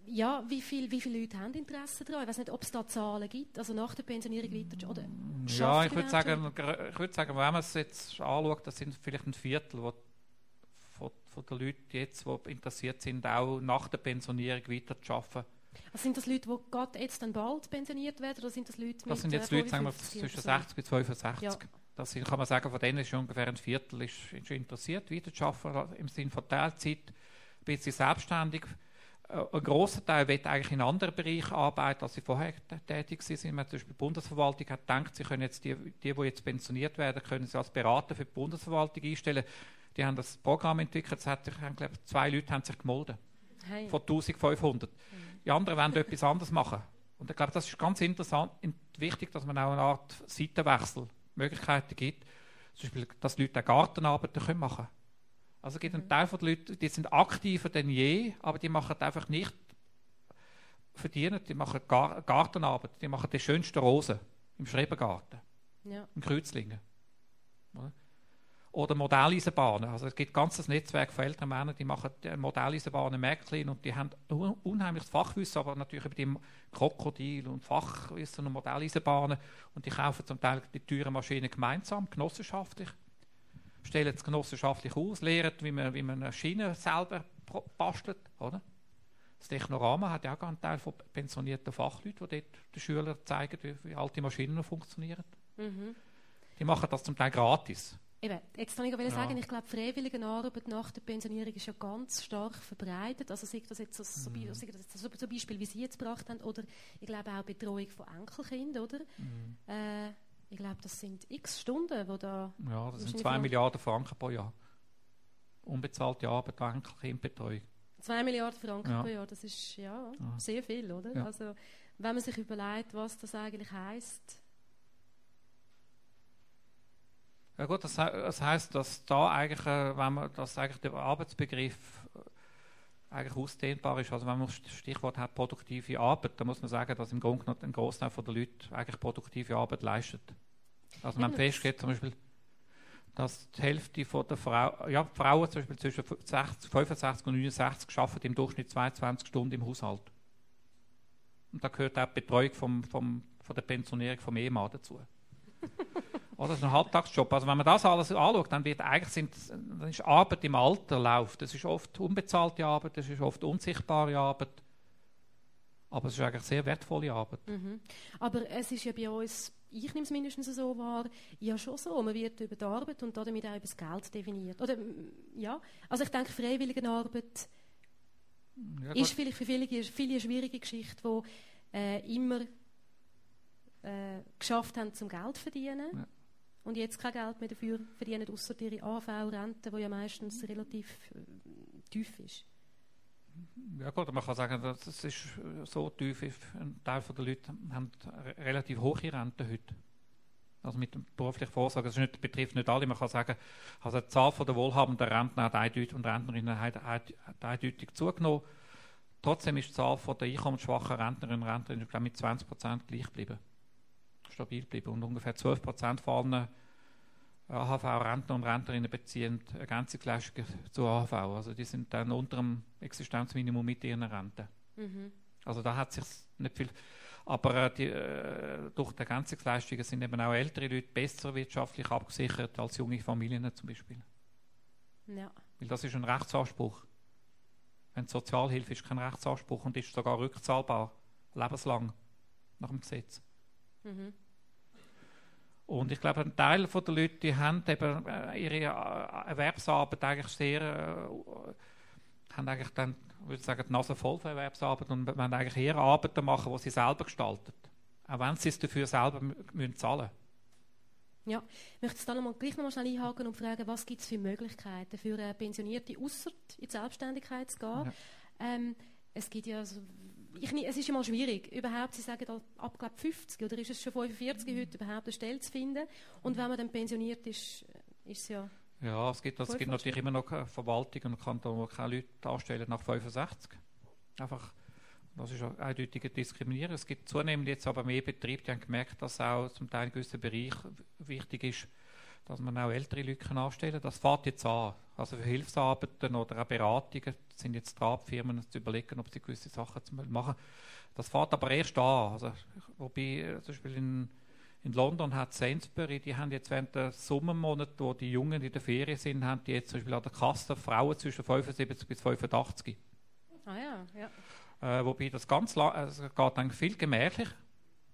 ja, wie, viel, wie viele Leute haben Interesse daran? Ich weiß nicht, ob es da Zahlen gibt, also nach der Pensionierung weiter, oder Ja, ich würde sagen, ich würde sagen, wenn man es jetzt anschaut, das sind vielleicht ein Viertel wo, von, von den Leuten jetzt, die interessiert sind, auch nach der Pensionierung weiter zu arbeiten also sind das Leute, die gerade jetzt dann bald pensioniert werden, oder sind das Leute Das sind jetzt äh, Leute, sagen wir, zwischen 60 und 65. Ja. Das sind, kann man sagen, von denen ist schon ungefähr ein Viertel ist, ist interessiert, weiterzuarbeiten, im Sinne von Teilzeit, ein bisschen selbstständig. Ein grosser Teil wird eigentlich in anderen Bereichen arbeiten, als sie vorher tätig sind. Man zum Beispiel die Bundesverwaltung hat gedacht, sie können jetzt die, die, die jetzt pensioniert werden, können sie als Berater für die Bundesverwaltung einstellen. Die haben das Programm entwickelt, es hat, ich glaube, zwei Leute haben sich gemolden. Hey. Von 1500. Mhm. Die anderen wollen etwas anderes machen. Und ich glaube, das ist ganz interessant und wichtig, dass man auch eine Art Seitenwechselmöglichkeiten gibt. Zum Beispiel, dass Leute auch Gartenarbeiten machen können. Also es gibt einen mhm. Teil der Leute, die sind aktiver denn je, aber die machen einfach nicht verdienen, die machen Gartenarbeit, die machen die schönsten Rosen im Schrebergarten, ja. in Kreuzlingen oder Modelleisenbahnen. Also es gibt ein ganzes Netzwerk von älteren Männern, die machen Modelleisenbahnen Märklin und die haben unheimliches Fachwissen, aber natürlich über die Krokodil und Fachwissen und Modelleisenbahnen und die kaufen zum Teil die teuren Maschinen gemeinsam, genossenschaftlich, stellen es genossenschaftlich aus, lehren, wie man, wie man eine Schiene selber bastelt, oder? Das Technorama hat ja auch einen Teil von pensionierten Fachleuten, die dort den Schülern zeigen, wie, wie alte Maschinen funktionieren. Mhm. Die machen das zum Teil gratis. Eben, jetzt kann ich ja. sagen, ich glaube, Freiwilligenarbeit nach der Pensionierung ist ja ganz stark verbreitet. Also sei das jetzt so, mhm. sei das jetzt so, zum Beispiel, wie Sie jetzt gebracht haben, oder ich glaube auch Betreuung von Enkelkindern, oder? Mhm. Äh, ich glaube, das sind x Stunden, wo da... Ja, das sind zwei Milliarden Franken pro Jahr. Unbezahlte Arbeit, Enkelkindbetreuung. Zwei Milliarden Franken ja. pro Jahr, das ist ja, ja. sehr viel, oder? Ja. Also, wenn man sich überlegt, was das eigentlich heisst, Ja gut, das, das heißt, dass da eigentlich, äh, wenn man, dass eigentlich der Arbeitsbegriff äh, eigentlich ausdehnbar ist. Also wenn man das Stichwort hat produktive Arbeit, dann muss man sagen, dass im Grunde genommen ein Großteil der Leute eigentlich produktive Arbeit leistet. Also man festgeht zum Beispiel dass die Hälfte von der Frau, ja, Frauen zum Beispiel zwischen 60, 65 und 69 arbeiten im Durchschnitt 22 Stunden im Haushalt. Und da gehört auch die Betreuung vom, vom, von der Pensionierung vom Ehemann dazu. Oder das ist ein Halbtagsjob. Also wenn man das alles anschaut, dann wird eigentlich sind, dann ist Arbeit im Alter läuft. Das ist oft unbezahlte Arbeit, das ist oft unsichtbare Arbeit. Aber es ist eigentlich sehr wertvolle Arbeit. Mhm. Aber es ist ja bei uns, ich nehme es mindestens so wahr, ja schon so. Man wird über die Arbeit und damit auch über das Geld definiert. Oder, ja, also ich denke, freiwillige Arbeit ja, ist vielleicht für viele, viele eine schwierige Geschichte, die äh, immer äh, geschafft haben, zum Geld zu verdienen. Ja. Und jetzt kein Geld mehr dafür verdienen, außer ihre AV-Rente, die ja meistens relativ äh, tief ist. Ja gut, man kann sagen, das ist so tief, ein Teil der Leute haben relativ hohe Renten heute. Also mit dem beruflichen Vorsorge, das nicht, betrifft nicht alle, man kann sagen, also die Zahl der wohlhabenden Rentner hat eindeutig, und Rentnerinnen hat eindeutig zugenommen. Trotzdem ist die Zahl der einkommensschwachen Rentnerinnen und Rentner mit 20% gleich geblieben. Stabil geblieben. Und ungefähr 12 von allen AHV-Rentner und Rentnerinnen beziehen Ergänzungsleistungen zur AHV. Also die sind dann unter dem Existenzminimum mit ihren Renten. Mhm. Also da hat sich nicht viel. Aber äh, die, äh, durch die Ergänzungsleistungen sind eben auch ältere Leute besser wirtschaftlich abgesichert als junge Familien zum Beispiel. Ja. Weil das ist ein Rechtsanspruch. Wenn Sozialhilfe ist kein Rechtsanspruch und ist sogar rückzahlbar, lebenslang nach dem Gesetz. Mhm. Und ich glaube, ein Teil der Leute, die haben eben äh, ihre äh, Erwerbsarbeit eigentlich sehr, äh, haben eigentlich dann, würde ich sagen, die Nase voll von Erwerbsarbeit und wollen eigentlich eher Arbeiten machen, die sie selber gestalten. Auch wenn sie es dafür selber müssen zahlen ja, ich möchte da noch mal, gleich noch mal schnell einhaken und fragen, was gibt es für Möglichkeiten für Pensionierte, außer in die Selbstständigkeit zu gehen? Ja. Ähm, es gibt ja ich, es ist immer schwierig, überhaupt, Sie sagen ab glaub, 50 oder ist es schon 45 mhm. heute überhaupt eine Stelle zu finden. Und wenn man dann pensioniert ist, ist es ja. Ja, es gibt, es gibt natürlich immer noch Verwaltungen und Kantone, die keine Leute anstellen nach 65. Einfach, das ist eindeutig Diskriminierung. Es gibt zunehmend jetzt aber mehr Betriebe, die haben gemerkt, dass auch zum Teil in gewissen Bereichen wichtig ist, dass man auch ältere Leute anstellen kann. Das fährt jetzt an. Also für Hilfsarbeiten oder auch Beratungen sind jetzt dran, Firmen zu überlegen, ob sie gewisse Sachen machen. Das fährt aber erst an. Also, wobei äh, zum Beispiel in, in London hat Sainsbury, die haben jetzt während der Sommermonate, wo die Jungen in der Ferien sind, haben die jetzt zum Beispiel an der Kasse Frauen zwischen 75 bis 85. Ah ja, ja. Äh, wobei das ganz lang, also geht dann viel gemächlich.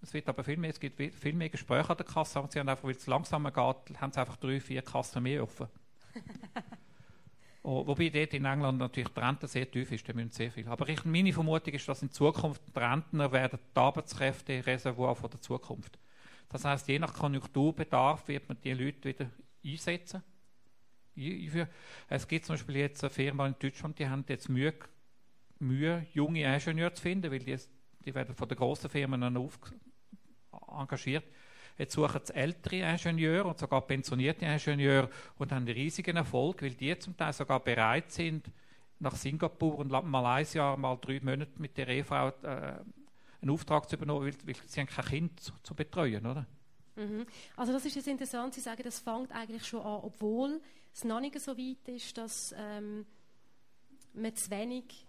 Es wird aber viel mehr, es gibt viel mehr Gespräche an der Kasse, aber sie haben einfach, weil es langsamer geht, haben sie einfach drei, vier Kassen mehr offen. Oh, wobei dort in England natürlich die Rente sehr tief ist, da müssen sehr viel. Aber ich, meine Vermutung ist, dass in Zukunft die Rentner werden die Arbeitskräfte-Reservoir von der Zukunft. Das heißt, je nach Konjunkturbedarf wird man die Leute wieder einsetzen. Es gibt zum Beispiel jetzt eine Firma in Deutschland, die haben jetzt Mühe, Mühe junge Ingenieure zu finden, weil die, die werden von den grossen Firmen auf, engagiert. Jetzt suchen sie ältere Ingenieure und sogar pensionierte Ingenieure und haben einen riesigen Erfolg, weil die zum Teil sogar bereit sind, nach Singapur und Malaysia mal drei Monate mit der Ehefrau äh, einen Auftrag zu übernehmen, weil, weil sie haben kein Kind zu, zu betreuen, oder? Mhm. Also das ist jetzt interessant, Sie sagen, das fängt eigentlich schon an, obwohl es noch nicht so weit ist, dass ähm, man zu wenig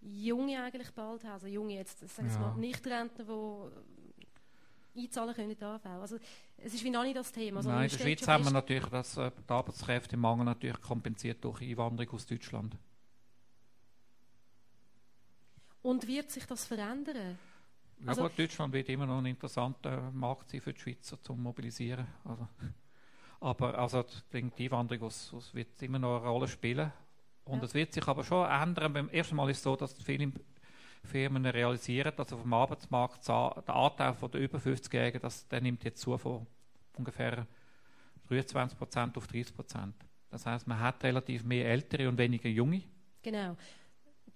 Junge eigentlich bald hat, also Junge jetzt, sagen ja. mal, Nicht-Rentner, die einzahlen können in AV. Also es ist wie noch nicht das Thema. Also Nein, in der Schweiz haben wir natürlich das äh, Arbeitskräftemangel natürlich kompensiert durch Einwanderung aus Deutschland. Und wird sich das verändern? Ja also, gut, Deutschland wird immer noch ein interessanter Markt sein für die Schweizer zum Mobilisieren. Also, aber also die Einwanderung aus, aus wird immer noch eine Rolle spielen. Und es wird sich aber schon ändern. Beim ersten Mal ist es so, dass viele Firmen realisieren, dass auf dem Arbeitsmarkt der Anteil der über 50-Jährigen, der nimmt jetzt zu von ungefähr 23% auf 30% Das heißt, man hat relativ mehr Ältere und weniger Junge. Genau.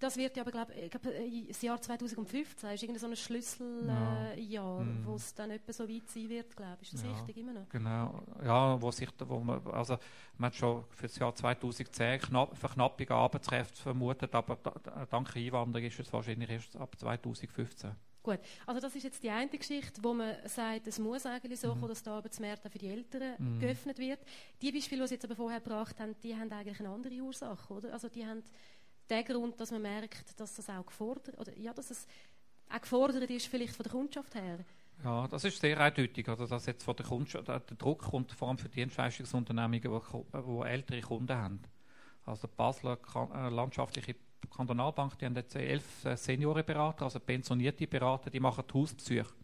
Das wird ja aber, glaube ich, glaub, äh, das Jahr 2015 ist irgendwie so ein Schlüsseljahr, ja. äh, mm. wo es dann etwa so weit sein wird, glaube ich. Ist das ja, richtig immer noch? Genau. Ja, wo sich, wo man, also man hat schon für das Jahr 2010 knapp, Verknappung Arbeitskräfte vermutet, aber da, dank Einwanderung ist es wahrscheinlich erst ab 2015. Gut, also das ist jetzt die eine Geschichte, wo man sagt, es muss eigentlich so mhm. kommen, dass der Arbeitsmarkt auch für die Eltern mhm. geöffnet wird. Die Beispiele, die Sie jetzt aber vorher gebracht haben, die haben eigentlich eine andere Ursache, oder? Also die haben den Grund, dass man merkt, dass das auch gefordert, oder ja, dass es auch gefordert ist, vielleicht von der Kundschaft her. Ja, das ist sehr eindeutig, oder, dass jetzt von der Kundschaft, der Druck kommt vor allem für Dienstleistungsunternehmungen, die, die ältere Kunden haben. Also die Basler äh, Landschaftliche Kantonalbank, die haben jetzt elf äh, Seniorenberater, also pensionierte Berater, die machen die Hausbesuche.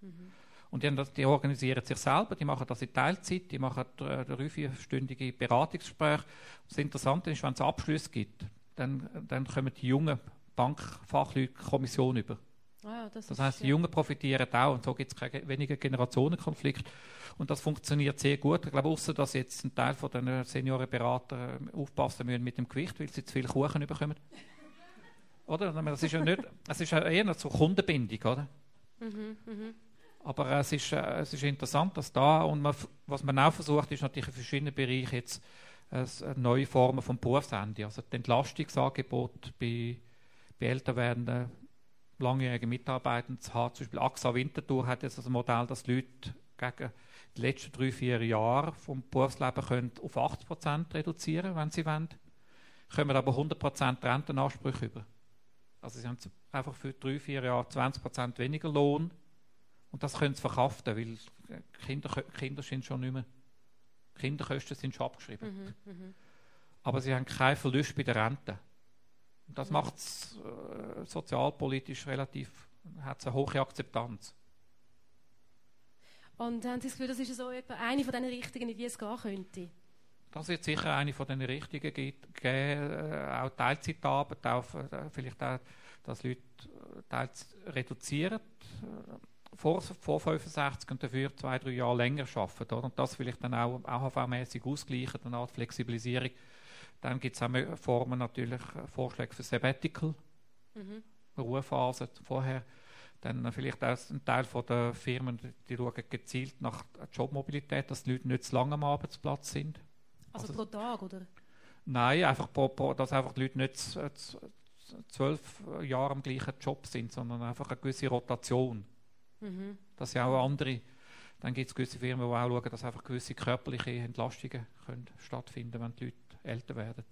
Mhm. Und die, das, die, organisieren sich selber, die machen das in Teilzeit, die machen äh, drei, vierstündige Beratungsgespräche. Das Interessante ist, wenn es Abschlüsse gibt, dann, dann kommen die jungen Bankfachleute Kommission über. Ah, das, das heißt, die Jungen profitieren auch und so gibt es weniger Generationenkonflikt. Und das funktioniert sehr gut. Ich glaube, außer dass jetzt ein Teil von den Seniorenberater äh, aufpassen müssen mit dem Gewicht, weil sie zu viel Kuchen bekommen. Oder? Das ist ja nicht, es ist ja eher so Kundenbindung, oder? Mhm, mh. Aber äh, es, ist, äh, es ist interessant, dass da, und man, was man auch versucht, ist natürlich in verschiedenen Bereichen jetzt äh, neue Formen von Berufsende. Also das Entlastungsangebot bei, bei älter werdenden langjährigen Mitarbeitern zu haben. Zum Beispiel AXA Winterthur hat jetzt das Modell, dass Leute gegen die letzten drei, vier Jahre vom Berufsleben können auf 80 Prozent reduzieren, wenn sie wollen, kommen aber 100 Prozent Rentenansprüche über. Also sie haben einfach für drei, vier Jahre 20 Prozent weniger Lohn und das können sie verkraften, weil Kinder, Kinder sind schon nicht mehr, Kinderkosten sind schon abgeschrieben. Mhm, mh. Aber sie haben keinen Verlust bei der Rente. Und das mhm. macht es äh, sozialpolitisch relativ, hat eine hohe Akzeptanz. Und haben Sie das Gefühl, das ist so eine von den Richtungen, in die es gehen könnte? Das wird sicher eine von den Richtungen geben, äh, auch Teilzeitarbeit, auch, äh, vielleicht auch, dass Leute äh, Teils reduzieren äh, vor, vor 65 und dafür zwei, drei Jahre länger arbeiten. Oder? Und das vielleicht dann auch AHV-mäßig ausgleichen, eine Art Flexibilisierung. Dann gibt es auch Formen natürlich, äh, Vorschläge für Sabbatical, mhm. Ruhephase vorher. Dann vielleicht auch ein Teil der Firmen, die schauen gezielt nach Jobmobilität, dass die Leute nicht zu lange am Arbeitsplatz sind. Also, also pro Tag, oder? Nein, einfach pro, pro, dass einfach die Leute nicht zwölf Jahre am gleichen Job sind, sondern einfach eine gewisse Rotation. Mhm. Dass ja auch andere, dann gibt es gewisse Firmen, die auch schauen, dass einfach gewisse körperliche Entlastungen können stattfinden können, wenn die Leute älter werden.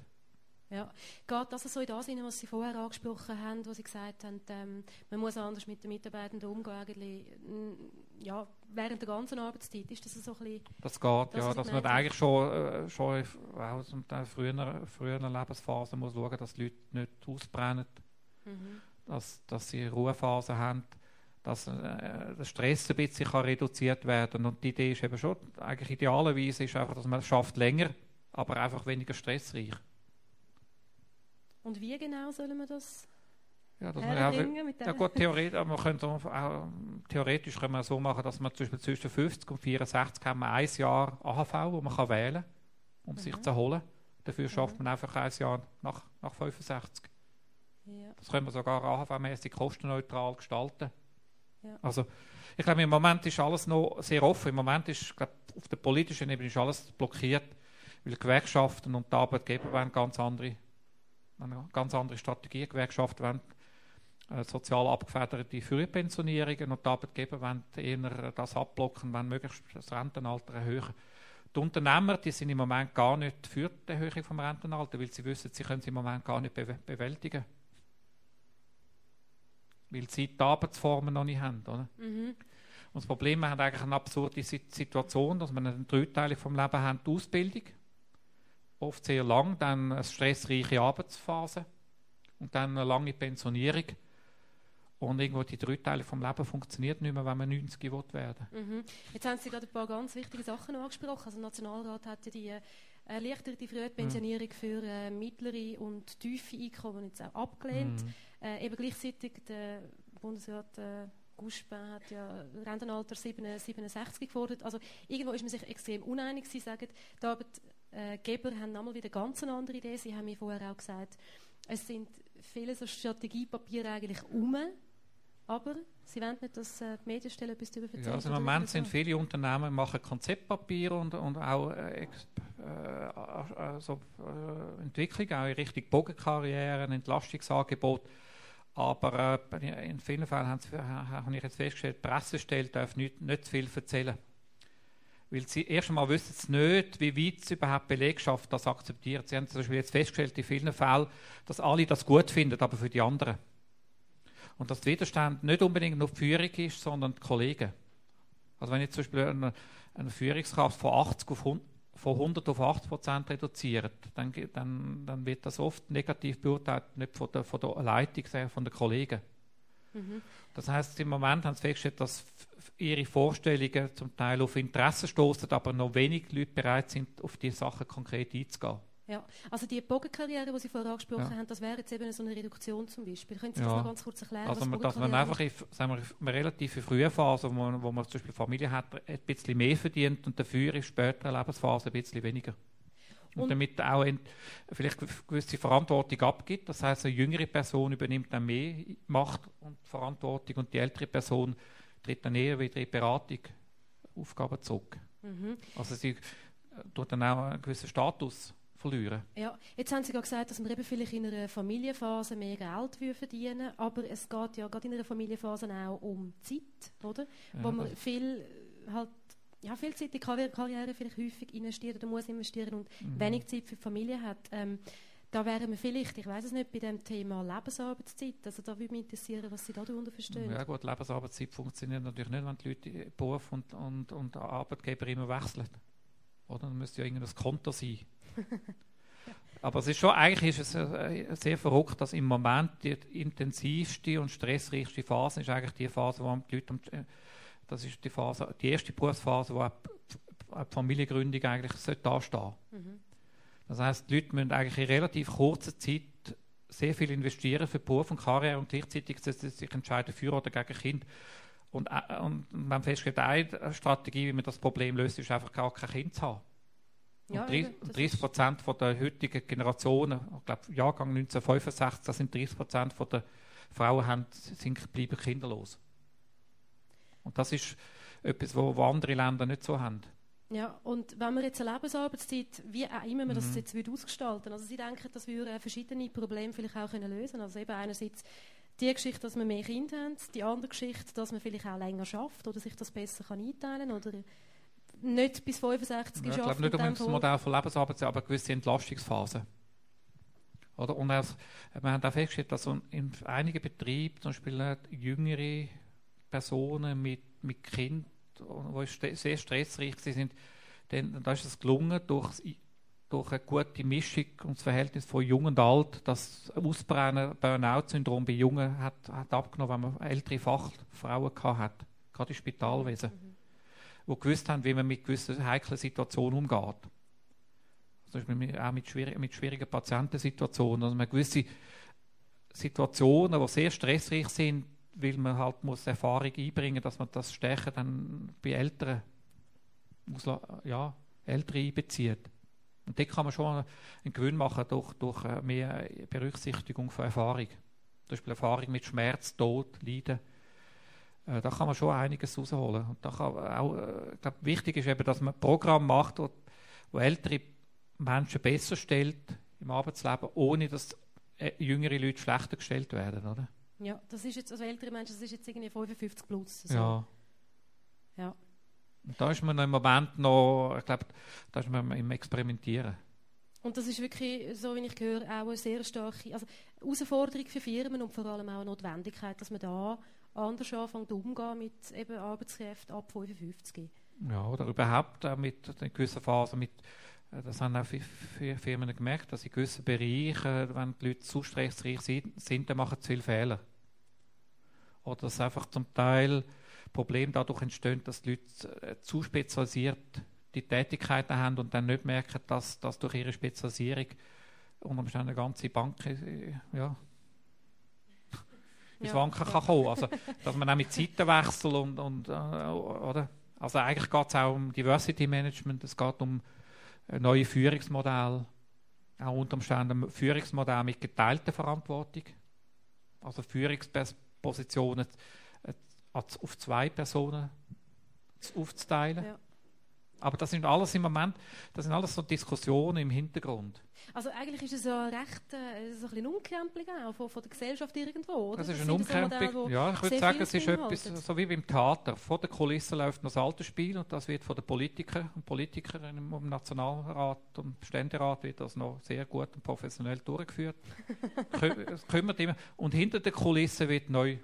Ja. Geht das so in das hinein, was Sie vorher angesprochen haben, wo Sie gesagt haben, ähm, man muss anders mit den Mitarbeitenden umgehen, eigentlich, mm, ja, während der ganzen Arbeitszeit? Ist das so ein bisschen... Das geht, das, ja, dass man eigentlich schon, äh, schon aus der früheren, früheren Lebensphase muss schauen, dass die Leute nicht ausbrennen, mhm. dass, dass sie Ruhephasen haben, dass äh, der Stress ein bisschen kann reduziert werden Und die Idee ist eben schon, eigentlich idealerweise ist einfach, dass man es schafft länger, aber einfach weniger stressreich. Und wie genau sollen wir das ja, dass man auch, ja gut, theoretisch, man könnte auch, theoretisch können wir so machen, dass man zwischen 50 und 64 haben wir ein Jahr AHV, wo man kann wählen kann, um mhm. sich zu holen. Dafür mhm. schafft man einfach ein Jahr nach, nach 65. Ja. Das können wir sogar AHV-mäßig kostenneutral gestalten. Also, ich glaube, im Moment ist alles noch sehr offen. Im Moment ist, glaub, auf der politischen Ebene ist alles blockiert, weil Gewerkschaften und die Arbeitgeber wollen ganz andere eine ganz andere Strategie. Gewerkschaften wollen äh, sozial abgefederte Frühpensionierungen und die Arbeitgeber wollen eher das abblocken, wenn möglichst das Rentenalter erhöhen. Die Unternehmer die sind im Moment gar nicht für die Erhöhung vom Rentenalter, weil sie wissen, sie können es im Moment gar nicht be bewältigen. Weil sie die Arbeitsformen noch nicht haben. Oder? Mhm. Und das Problem, wir haben eigentlich eine absurde Situation, dass wir eine Dreiteilung vom Leben haben, die Ausbildung, oft sehr lang, dann eine stressreiche Arbeitsphase und dann eine lange Pensionierung. Und irgendwo die drei Teile vom Leben funktioniert nicht mehr, wenn man 90 wird werden. Mhm. Jetzt haben Sie gerade ein paar ganz wichtige Sachen angesprochen. Also der Nationalrat hat ja die äh, erleichterte Frühpensionierung mhm. für äh, mittlere und tiefe Einkommen jetzt auch abgelehnt. Mhm. Äh, eben gleichzeitig der Bundesrat äh, Guspin hat ja Rentenalter 67 gefordert. Also irgendwo ist man sich extrem uneinig. Sie sagen, die Arbeit äh, Geber haben nochmal wieder ganz eine andere Idee. Sie haben mir vorher auch gesagt, es sind viele so Strategiepapiere eigentlich um, aber Sie wollen nicht, dass äh, die Medienstelle etwas darüber erzählen. Ja, also Im Moment sind viele Unternehmen machen Konzeptpapiere und, und auch äh, äh, also, äh, Entwicklung, auch in Richtung Bogenkarrieren, Entlastungsangebot. Aber äh, in vielen Fällen habe ich jetzt festgestellt, die Pressestelle darf nicht, nicht zu viel erzählen. Weil sie erst einmal wissen sie nicht, wie weit sie überhaupt Belegschaft das akzeptiert. Sie haben zum Beispiel jetzt festgestellt in vielen Fällen, dass alle das gut finden, aber für die anderen. Und dass der Widerstand nicht unbedingt nur die Führung ist, sondern die Kollegen. Also wenn ich zum Beispiel eine, eine Führungskraft von 80 auf 100, von 100 auf 80 Prozent reduziert, dann, dann, dann, wird das oft negativ beurteilt, nicht von der, von der Leitung, sondern von den Kollegen. Mhm. Das heißt, im Moment haben sie festgestellt, dass ihre Vorstellungen zum Teil auf Interesse stoßen, aber noch wenig Leute bereit sind, auf diese Sachen konkret einzugehen. Ja, also die Bogenkarriere, die Sie vorher angesprochen ja. haben, das wäre jetzt eben so eine Reduktion zum Beispiel. Können Sie das noch ganz kurz erklären? Also, dass man einfach in, sagen wir, in einer relativ frühen Phase, wo man, wo man zum Beispiel Familie hat, ein bisschen mehr verdient und dafür in späteren Lebensphase ein bisschen weniger. Und, und damit auch in, vielleicht eine gewisse Verantwortung abgibt. Das heißt, eine jüngere Person übernimmt dann mehr Macht und Verantwortung und die ältere Person tritt dann eher wieder in Beratung Aufgaben zurück. Mhm. Also sie tut dann auch einen gewissen Status verlieren. Ja, jetzt haben Sie gerade gesagt, dass man eben vielleicht in einer Familienphase mehr Geld verdienen aber es geht ja gerade in einer Familienphase auch um Zeit, oder? Ja, Wo man viel halt ja, viel Zeit in die Karriere vielleicht häufig investiert oder muss investieren und mhm. wenig Zeit für die Familie hat. Ähm, da wären wir vielleicht, ich weiß es nicht, bei dem Thema Lebensarbeitszeit. Also da würde mich interessieren, was Sie darunter verstehen. Ja gut, Lebensarbeitszeit funktioniert natürlich nicht, wenn die Leute Beruf und, und, und Arbeitgeber immer wechseln. Oder? Dann müsste ja irgendein Konto sein. Aber es ist schon, eigentlich ist es äh, sehr verrückt, dass im Moment die intensivste und stressreichste Phase ist eigentlich die Phase, wo die Leute, äh, das ist die Phase, die erste Berufsphase, wo eine Familiengründung eigentlich da stehen. Mhm. Das heißt, die Leute müssen eigentlich in relativ kurzer Zeit sehr viel investieren für Beruf und Karriere und gleichzeitig sich entscheiden für oder gegen Kind. Und, äh, und man feststellt, eine Strategie, wie man das Problem löst, ist einfach gar kein Kind zu haben. Ja, 30 Prozent der heutigen Generationen, ich glaube Jahrgang 1965, das sind 30 Prozent der Frauen haben, sind bleiben kinderlos. Und das ist etwas, wo, wo andere Länder nicht so haben. Ja, und wenn wir jetzt eine Lebensarbeitszeit, wie auch immer man das mhm. jetzt ausgestalten also Sie denken, dass wir äh, verschiedene Probleme vielleicht auch können lösen können. Also eben einerseits die Geschichte, dass wir mehr Kinder haben, die andere Geschichte, dass man vielleicht auch länger schafft oder sich das besser kann einteilen kann oder nicht bis 65 ja, Ich glaube nicht um das Modell von Lebensarbeit, aber gewisse Entlastungsphase. Oder? Und also, wir haben auch festgestellt, dass in einigen Betrieben zum Beispiel jüngere Personen mit, mit Kindern, die sehr stressreich sind, dann, da ist es gelungen, durch, durch eine gute Mischung und das Verhältnis von Jung und Alt, das Ausbrennen, Burnout-Syndrom bei Jungen hat, hat abgenommen, wenn man ältere Fachfrauen hat, gerade im Spitalwesen. Mhm die gewusst haben, wie man mit gewissen heiklen Situationen umgeht. Also auch mit, schwier mit schwierigen Patientensituationen. Also man gewisse Situationen, die sehr stressreich sind, weil man halt muss Erfahrung einbringen, dass man das Stechen dann bei Älteren muss, ja, Ältere einbezieht. Und da kann man schon einen Gewinn machen durch, durch äh, mehr Berücksichtigung von Erfahrung. Zum Beispiel Erfahrung mit Schmerz, Tod, Leiden äh, da kann man schon einiges rausholen. Und da kann auch, äh, ich glaube, wichtig ist eben, dass man ein Programm macht, wo, wo ältere Menschen besser stellt im Arbeitsleben, ohne dass äh, jüngere Leute schlechter gestellt werden, oder? Ja, das ist jetzt, also ältere Menschen, das ist jetzt irgendwie 55 plus. So. Ja. Ja. Und da ist man im Moment noch, ich glaube, da ist man im Experimentieren. Und das ist wirklich, so wie ich höre, auch eine sehr starke also Herausforderung für Firmen und vor allem auch eine Notwendigkeit, dass man da anders anfängt umgehen mit eben Arbeitskräften ab 55. Ja, oder überhaupt auch mit in gewissen Phasen mit äh, das haben auch viele Firmen gemerkt, dass in gewissen Bereichen, wenn die Leute zu stressreich sind, dann machen sie viele Fehler. Oder dass einfach zum Teil Probleme dadurch entstehen, dass die Leute äh, zu spezialisiert die Tätigkeiten haben und dann nicht merken, dass, dass durch ihre Spezialisierung unter Umständen eine ganze Bank äh, ja, ins ja. Wanken kann kommen. Also, dass man auch mit Zeitenwechsel und, und äh, oder? Also eigentlich geht es auch um Diversity Management, es geht um neue Führungsmodelle, auch unter Umständen Führungsmodelle mit geteilter Verantwortung, also Führungspositionen auf zwei Personen aufzuteilen. Ja. Aber das sind alles im Moment, das sind alles so Diskussionen im Hintergrund. Also eigentlich ist es ja recht äh, so ein bisschen Umkrempelung auch von, von der Gesellschaft irgendwo, oder? Das ist eine Umkrempelung. Ja, ich würde sagen, es ist etwas so wie beim Theater. Vor der Kulisse läuft noch das alte Spiel und das wird von den Politikern und Politikern im Nationalrat und Ständerat wird das noch sehr gut und professionell durchgeführt. es kümmert immer. Und hinter der Kulisse wird neu,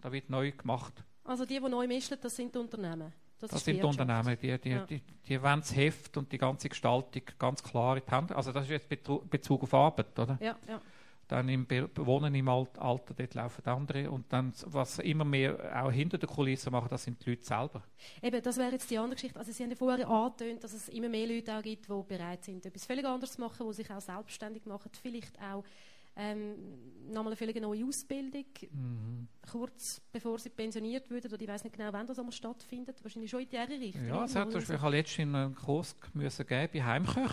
da wird neu gemacht. Also die, die neu mischen, das sind die Unternehmen? Das, das sind die Unternehmen, die, die, ja. die, die wollen das Heft und die ganze Gestaltung ganz klar in die Hände. Also das ist jetzt Bezug auf Arbeit, oder? Ja, ja. Dann im Be Wohnen im Alter, dort laufen andere. Und dann, was immer mehr auch hinter der Kulisse machen, das sind die Leute selber. Eben, das wäre jetzt die andere Geschichte. Also Sie haben ja vorher angetönt, dass es immer mehr Leute auch gibt, die bereit sind, etwas völlig anderes zu machen, die sich auch selbstständig machen, vielleicht auch ähm, nochmal eine neue Ausbildung, mhm. kurz bevor sie pensioniert würden, oder ich weiß nicht genau, wann das einmal stattfindet, wahrscheinlich schon in die Richtung. Ja, es hat zum Beispiel, ich habe letztens einen Kurs müssen geben bei Heimköch.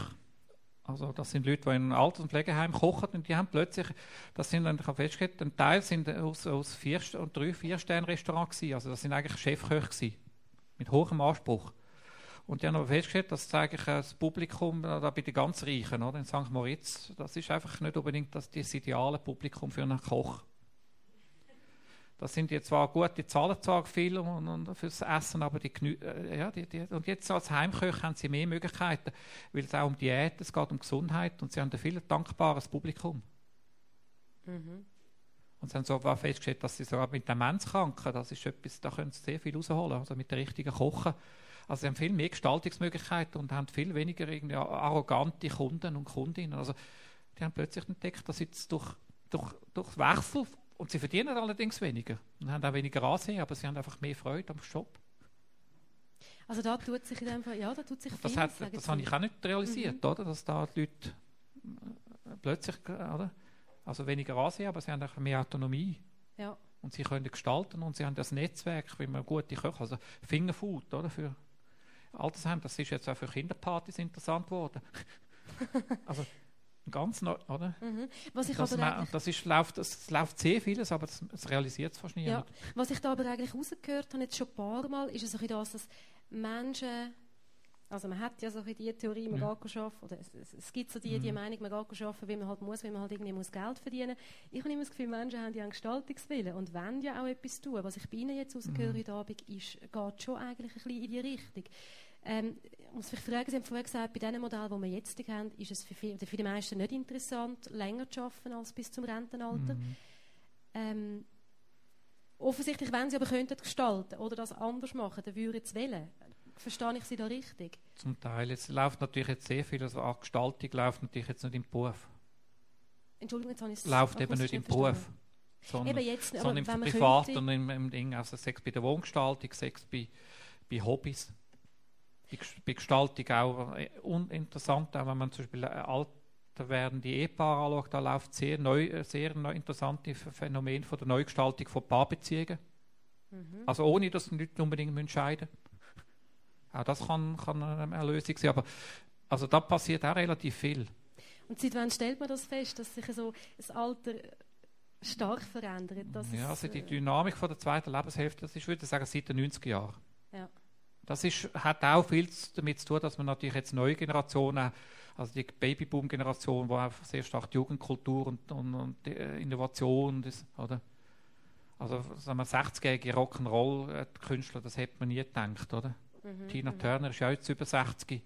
Also das sind Leute, die in Alters- und Pflegeheim kochen und die haben plötzlich, das sind, ich habe festgestellt, ein Teil sind aus, aus vier und drei Vier-Sterne-Restaurants gewesen. Also das sind eigentlich Chefköche gewesen, mit hohem Anspruch. Und die haben aber festgestellt, dass eigentlich das Publikum da bei den ganz Reichen, oder, in St. Moritz, das ist einfach nicht unbedingt das, das ideale Publikum für einen Koch. Das sind jetzt zwar gute Zahlen zwar viel und, und fürs Essen, aber die, äh, ja, die, die, und jetzt als Heimköche haben sie mehr Möglichkeiten, weil es auch um Diät, es geht um Gesundheit und sie haben ein viel dankbares Publikum. Mhm. Und sie haben so festgestellt, dass sie so mit Demenzkranken, das ist etwas, da können sie sehr viel rausholen, also mit der richtigen Kochen also sie haben viel mehr Gestaltungsmöglichkeiten und haben viel weniger irgendwie arrogante Kunden und Kundinnen. Also die haben plötzlich entdeckt, dass jetzt durch, durch, durch Wechsel, und sie verdienen allerdings weniger und haben auch weniger Ansehen, aber sie haben einfach mehr Freude am Job. Also da tut sich in dem Fall, ja, da tut sich das viel. Hat, das habe ich auch nicht realisiert, mhm. oder? dass da die Leute äh, plötzlich, oder? also weniger Ansehen, aber sie haben auch mehr Autonomie. Ja. Und sie können gestalten und sie haben das Netzwerk, wie man gute Köche, also Fingerfood, oder? Für, Altersheim, das ist jetzt auch für Kinderpartys interessant geworden. also ganz neu, oder? Mhm. Was ich das, aber das, ist, läuft, das läuft sehr vieles, aber es realisiert es fast nie. Ja. Was ich da aber eigentlich rausgehört habe, jetzt schon ein paar Mal, ist es so das, dass Menschen also man hat ja so die Theorie, man ja. geht arbeiten, oder es, es, es, gibt so die, die mhm. Meinung, man geht arbeiten, wie man halt muss, weil man halt irgendwie muss Geld verdienen muss. Ich habe immer das Gefühl, Menschen haben ja einen Gestaltungswillen und wollen ja auch etwas tun. Was ich bei Ihnen jetzt rausgehöre mhm. heute Abend, ist, geht schon eigentlich ein bisschen in die Richtung. Ähm, ich muss mich fragen, Sie haben vorher gesagt, bei den Modellen, die wir jetzt haben, ist es für, viel, für die meisten nicht interessant, länger zu arbeiten als bis zum Rentenalter. Mhm. Ähm, offensichtlich, wenn Sie aber könnten gestalten oder das anders machen, dann würden Sie wählen. Verstehe ich Sie da richtig? Zum Teil. Es läuft natürlich jetzt sehr viel, also auch Gestaltung läuft natürlich jetzt nicht im Beruf. Entschuldigung, jetzt habe ich es Läuft eben nicht im Beruf. Sondern, eben jetzt, sondern im Privat und im, im Ding, also sechs bei der Wohngestaltung, sechs bei, bei Hobbys. Bei, bei Gestaltung auch äh, uninteressant, auch wenn man zum Beispiel alter werdende Ehepaare anschaut, da läuft sehr, neu, äh, sehr neu interessante Phänomen von der Neugestaltung von Paarbeziehungen. Mhm. Also ohne, dass sie nicht unbedingt entscheiden müssen. Auch das kann, kann eine Lösung sein. Aber also da passiert auch relativ viel. Und seit wann stellt man das fest, dass sich so das Alter stark verändert? ja, also die äh, Dynamik von der zweiten Lebenshälfte, das ist, würde ich sagen, seit den 90er Jahren. Ja. Das ist, hat auch viel damit zu tun, dass man natürlich jetzt neue Generationen, also die Babyboom-Generation, wo einfach sehr stark die Jugendkultur und, und, und äh, Innovation, das, oder? Also sagen wir, 60-jährige Rock'n'Roll-Künstler, das hätte man nie gedacht, oder? Mhm, Tina mhm. Turner ist ja jetzt über 60.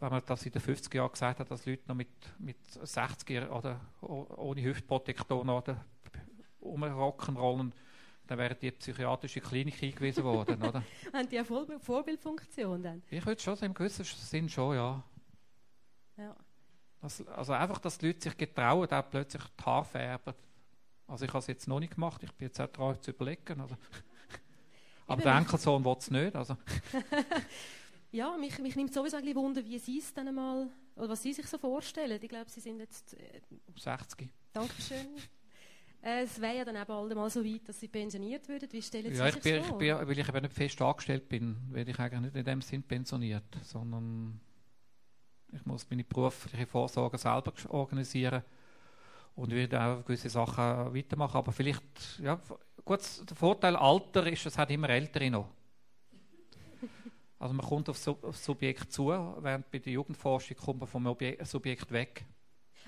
Wenn man das in den 50er Jahren gesagt hat, dass Leute noch mit, mit 60 oder ohne Hüftprotektoren oder rumrock'n'rollen, dann wären die psychiatrische Klinik eingewiesen worden, oder? Haben die eine Vor Vorbildfunktion dann? Ich würde schon, im gewissen Sinn schon, ja. ja. Das, also einfach, dass die Leute sich getrauen, auch plötzlich die Haare färben. Also ich habe es jetzt noch nicht gemacht, ich bin jetzt auch dran zu überlegen. Also. Aber der Enkelsohn will es nicht. Also. ja, mich, mich nimmt sowieso ein Wunder, wie Sie es dann einmal, oder was Sie sich so vorstellen. Ich glaube, Sie sind jetzt... Äh, 60. Dankeschön. Äh, es wäre ja dann eben bald mal so weit, dass Sie pensioniert würden. Wie stellen Sie ja, sich bin, vor? Ich bin, weil ich eben nicht fest angestellt bin, werde ich eigentlich nicht in dem Sinn pensioniert, sondern ich muss meine berufliche Vorsorge selber organisieren und würde auch gewisse Sachen weitermachen. Aber vielleicht, ja, gut, der Vorteil Alter ist, es hat immer Ältere noch. Also man kommt auf das Subjekt zu, während bei der Jugendforschung kommt man vom Subjekt weg.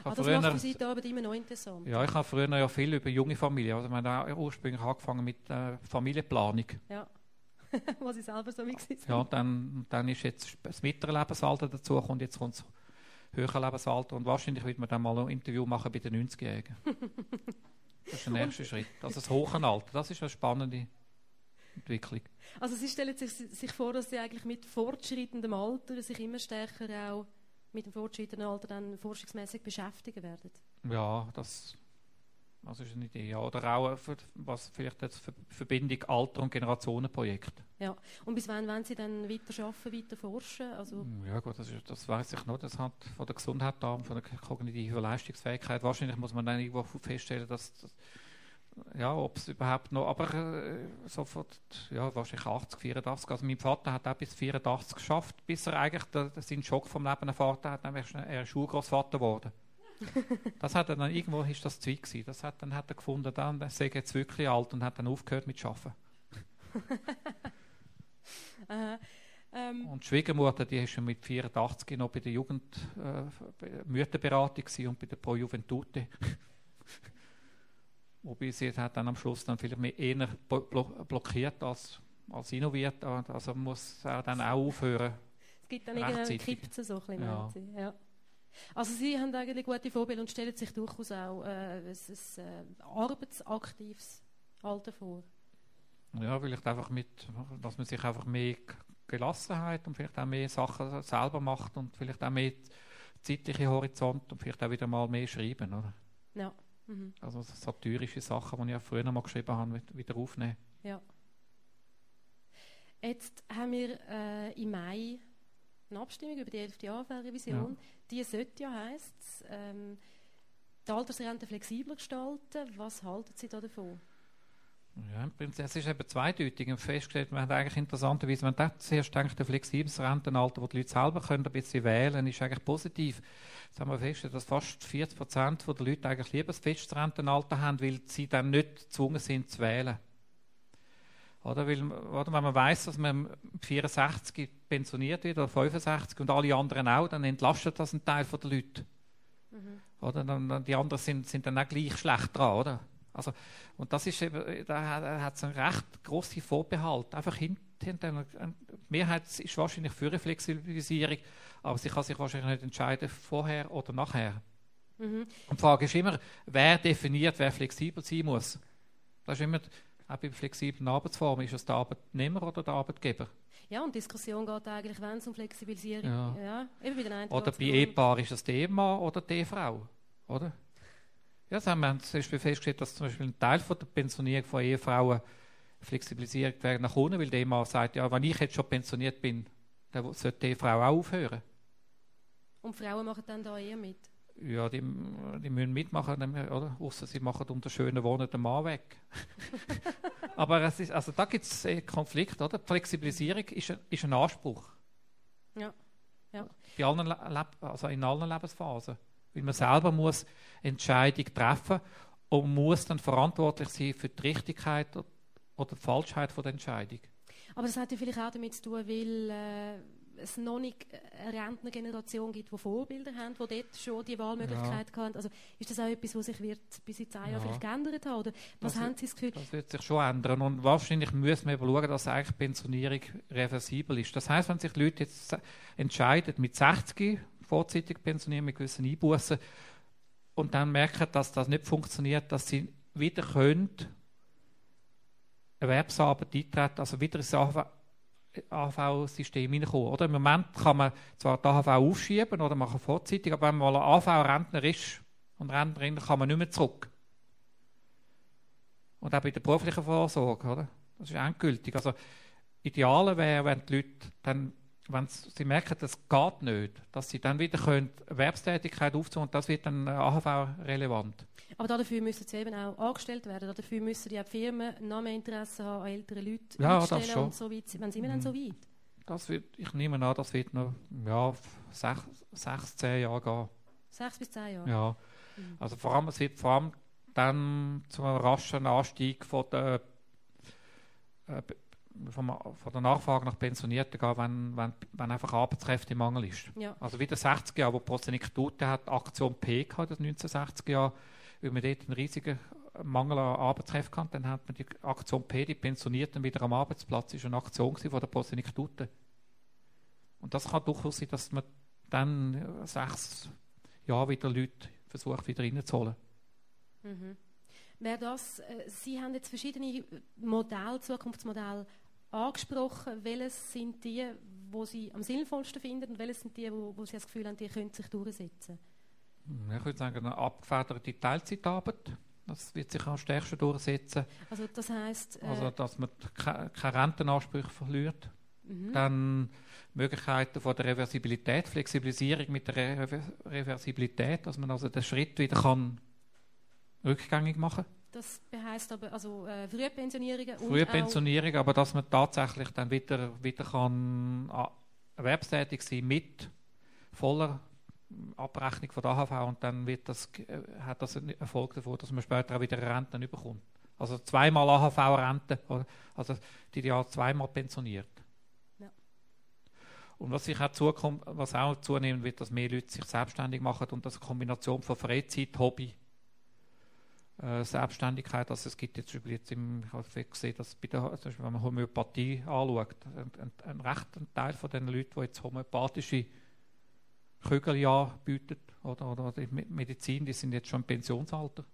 Ah, das früher, macht die Arbeit immer noch interessant? Ja, ich habe früher ja viel über junge Familien, also wir haben ursprünglich angefangen mit äh, Familienplanung. Ja, was ich selber so wie Ja, dann, dann ist jetzt das mittlere Lebensalter dazu und jetzt kommt das höhere Lebensalter und wahrscheinlich wird man dann mal ein Interview machen bei den 90-Jährigen. das ist der nächste Schritt. Also das hohe Alter, das ist eine spannende Entwicklung. Also Sie stellen sich, sich vor, dass Sie eigentlich mit fortschreitendem Alter sich immer stärker auch mit dem fortschreitenden Alter dann forschungsmäßig beschäftigen werden? Ja, das, das ist eine Idee. Ja. Oder auch für, was vielleicht als Verbindung Alter- und Generationenprojekt. Ja, und bis wann wollen Sie dann weiter arbeiten, weiter forschen? Also ja gut, das, ist, das weiß ich noch. Das hat von der Gesundheit da, von der kognitiven Leistungsfähigkeit. Wahrscheinlich muss man dann irgendwo feststellen, dass, dass ja, ob es überhaupt noch, aber äh, sofort, ja, wahrscheinlich 80, 84. Also mein Vater hat auch bis 84 geschafft, bis er eigentlich den, seinen Schock vom Leben erfahren hat, nämlich er ist Schulgroßvater geworden. das hat er dann, irgendwo ist das Zweig gewesen. Das hat, dann hat er gefunden, dann er sei jetzt wirklich alt und hat dann aufgehört mit Arbeiten. uh, ähm. Und die Schwiegermutter, die ist schon mit 84 noch bei der Jugend äh, Mütterberatung und bei der Pro Juventute. Wobei sie hat dann am Schluss dann vielleicht mehr eher blockiert als, als innoviert. Also muss er dann auch aufhören. Es gibt dann irgendeinen Kipse so ein ja. ja. Also Sie haben eigentlich gute Vorbilder und stellen sich durchaus auch äh, ein, ein, äh, arbeitsaktives Alter vor. Ja, vielleicht einfach mit, dass man sich einfach mehr Gelassenheit und vielleicht auch mehr Sachen selber macht und vielleicht auch mehr zeitliche Horizont und vielleicht auch wieder mal mehr schreiben, oder? Ja. Mhm. Also satirische Sachen, die ich ja früher noch mal geschrieben habe, wieder aufnehmen. Ja. Jetzt haben wir äh, im Mai eine Abstimmung über die 11. Jahrrevision. Ja. Die sollte ja, heisst ähm, die Altersrente flexibler gestalten. Was halten Sie da davon? Ja, im Prinzip, es ist eben zweideutig. Und festgestellt, man hat eigentlich interessanterweise, wenn man zuerst denkt, ein flexibles Rentenalter, wo die Leute selber können ein bisschen wählen ist eigentlich positiv. Jetzt haben wir festgestellt, dass fast 40 Prozent der Leute eigentlich lieber ein festes Rentenalter haben, weil sie dann nicht gezwungen sind zu wählen. Oder, weil, oder wenn man weiß, dass man 64 pensioniert wird oder 65 und alle anderen auch, dann entlastet das einen Teil der Leute. Mhm. Oder, dann, die anderen sind, sind dann auch gleich schlecht dran, oder? Also, und das ist eben, da hat es einen recht grossen Vorbehalt. Einfach hinten, die Mehrheit ist wahrscheinlich für eine Flexibilisierung, aber sie kann sich wahrscheinlich nicht entscheiden, vorher oder nachher. Mhm. Und die Frage ist immer, wer definiert, wer flexibel sein muss. Das ist immer, auch bei flexiblen Arbeitsformen, ist es der Arbeitnehmer oder der Arbeitgeber? Ja, und die Diskussion geht eigentlich, wenn es um Flexibilisierung ja. ja eben bei den einen Oder bei Ehepaar ist es der Ehemann oder die Frau, oder? Ja, das haben wir zum Beispiel festgestellt, dass zum Beispiel ein Teil von der Pensionierung von Ehefrauen flexibilisiert werden nach unten, weil der Ehemann sagt, ja, wenn ich jetzt schon pensioniert bin, dann sollte die Frau auch aufhören. Und Frauen machen dann da eher mit? Ja, die, die müssen mitmachen, oder? Außer sie machen unter schönen Wohnen den Mann weg. Aber es ist, also da gibt es Konflikt, oder? Die Flexibilisierung ist ein, ist ein Anspruch. Ja. ja. Bei allen, also in allen Lebensphasen weil man selber muss Entscheidung treffen und muss dann verantwortlich sein für die Richtigkeit oder die Falschheit von der Entscheidung. Aber das hat ja vielleicht auch damit zu tun, weil äh, es noch nicht eine Rentnergeneration gibt, die Vorbilder haben, die dort schon die Wahlmöglichkeit ja. haben. Also ist das auch etwas, was sich wird bis in zehn Jahren vielleicht geändert hat? Oder was das haben Sie das Gefühl? Das wird sich schon ändern und wahrscheinlich müssen wir schauen, dass eigentlich Pensionierung reversibel ist. Das heißt, wenn sich Leute jetzt entscheiden, mit 60 vorzeitig pensionieren mit gewissen Einbußen und dann merken, dass das nicht funktioniert, dass sie wieder können Erwerbsarbeit eintreten, also wieder ins AV-System hineinkommen. Oder? Im Moment kann man zwar die AHV aufschieben oder machen vorzeitig, aber wenn man mal AV-Rentner ist und Rentnerin, kann man nicht mehr zurück. Und auch bei der beruflichen Vorsorge, oder? Das ist endgültig. Also, ideal wäre, wenn die Leute dann wenn sie merken, das geht nicht, dass sie dann wieder können Erwerbstätigkeit aufzunehmen und das wird dann AHV relevant. Aber dafür müssen sie eben auch angestellt werden. Dafür müssen die Firmen noch mehr Interesse haben an älteren Leuten ja, das schon. und so weit. Wann sind wir dann so mhm. weit? Das wird, ich nehme an, das wird noch ja, sechs, sechs, zehn Jahre gehen. Sechs bis zehn Jahre? Ja. Mhm. Also vor allem, es wird vor allem dann zu einem raschen Anstieg von der äh, von, von der Nachfrage nach Pensionierten gehen, wenn, wenn, wenn einfach Arbeitskräfte im Mangel ist. Ja. Also wie der 60er Jahre, wo Prosenektute hat Aktion P gehabt, das 1960er Jahr, weil man dort einen riesigen Mangel an Arbeitskräften hatte, dann hat man die Aktion P, die Pensionierten wieder am Arbeitsplatz, ist eine Aktion von der Prosenektute. Und das kann durchaus sein, dass man dann sechs Jahre wieder Leute versucht, wieder reinzuholen. Mhm. Wäre das, äh, Sie haben jetzt verschiedene Modelle, Zukunftsmodelle angesprochen. Welches sind die, wo Sie am sinnvollsten finden und welches sind die, wo, wo Sie das Gefühl haben, die können sich durchsetzen? Ich würde sagen, eine abgefederte Teilzeitarbeit. Das wird sich am stärksten durchsetzen. Also das heißt, äh, also dass man keine Rentenansprüche verliert. Mhm. Dann Möglichkeiten von der Reversibilität, Flexibilisierung mit der Re Reversibilität, dass man also den Schritt wieder kann rückgängig machen Das heißt aber also äh, Frühpensionierungen Frühpensionierung, aber dass man tatsächlich dann wieder, wieder kann äh, erwerbstätig sein mit voller Abrechnung von der AHV und dann wird das, äh, hat das einen Erfolg davon, dass man später auch wieder Renten bekommt. Also zweimal AHV-Rente, also die ja zweimal pensioniert. Ja. Und was, sich auch zukommt, was auch zunehmen wird, dass mehr Leute sich selbstständig machen und das eine Kombination von Freizeit, Hobby äh, Selbstständigkeit. Also es gibt jetzt, jetzt im, ich habe gesehen, dass bei der, also wenn man Homöopathie anschaut, ein, ein, ein rechter Teil von den Leuten, die jetzt homöopathische Kügel anbieten oder, oder die Medizin, die sind jetzt schon im Pensionsalter.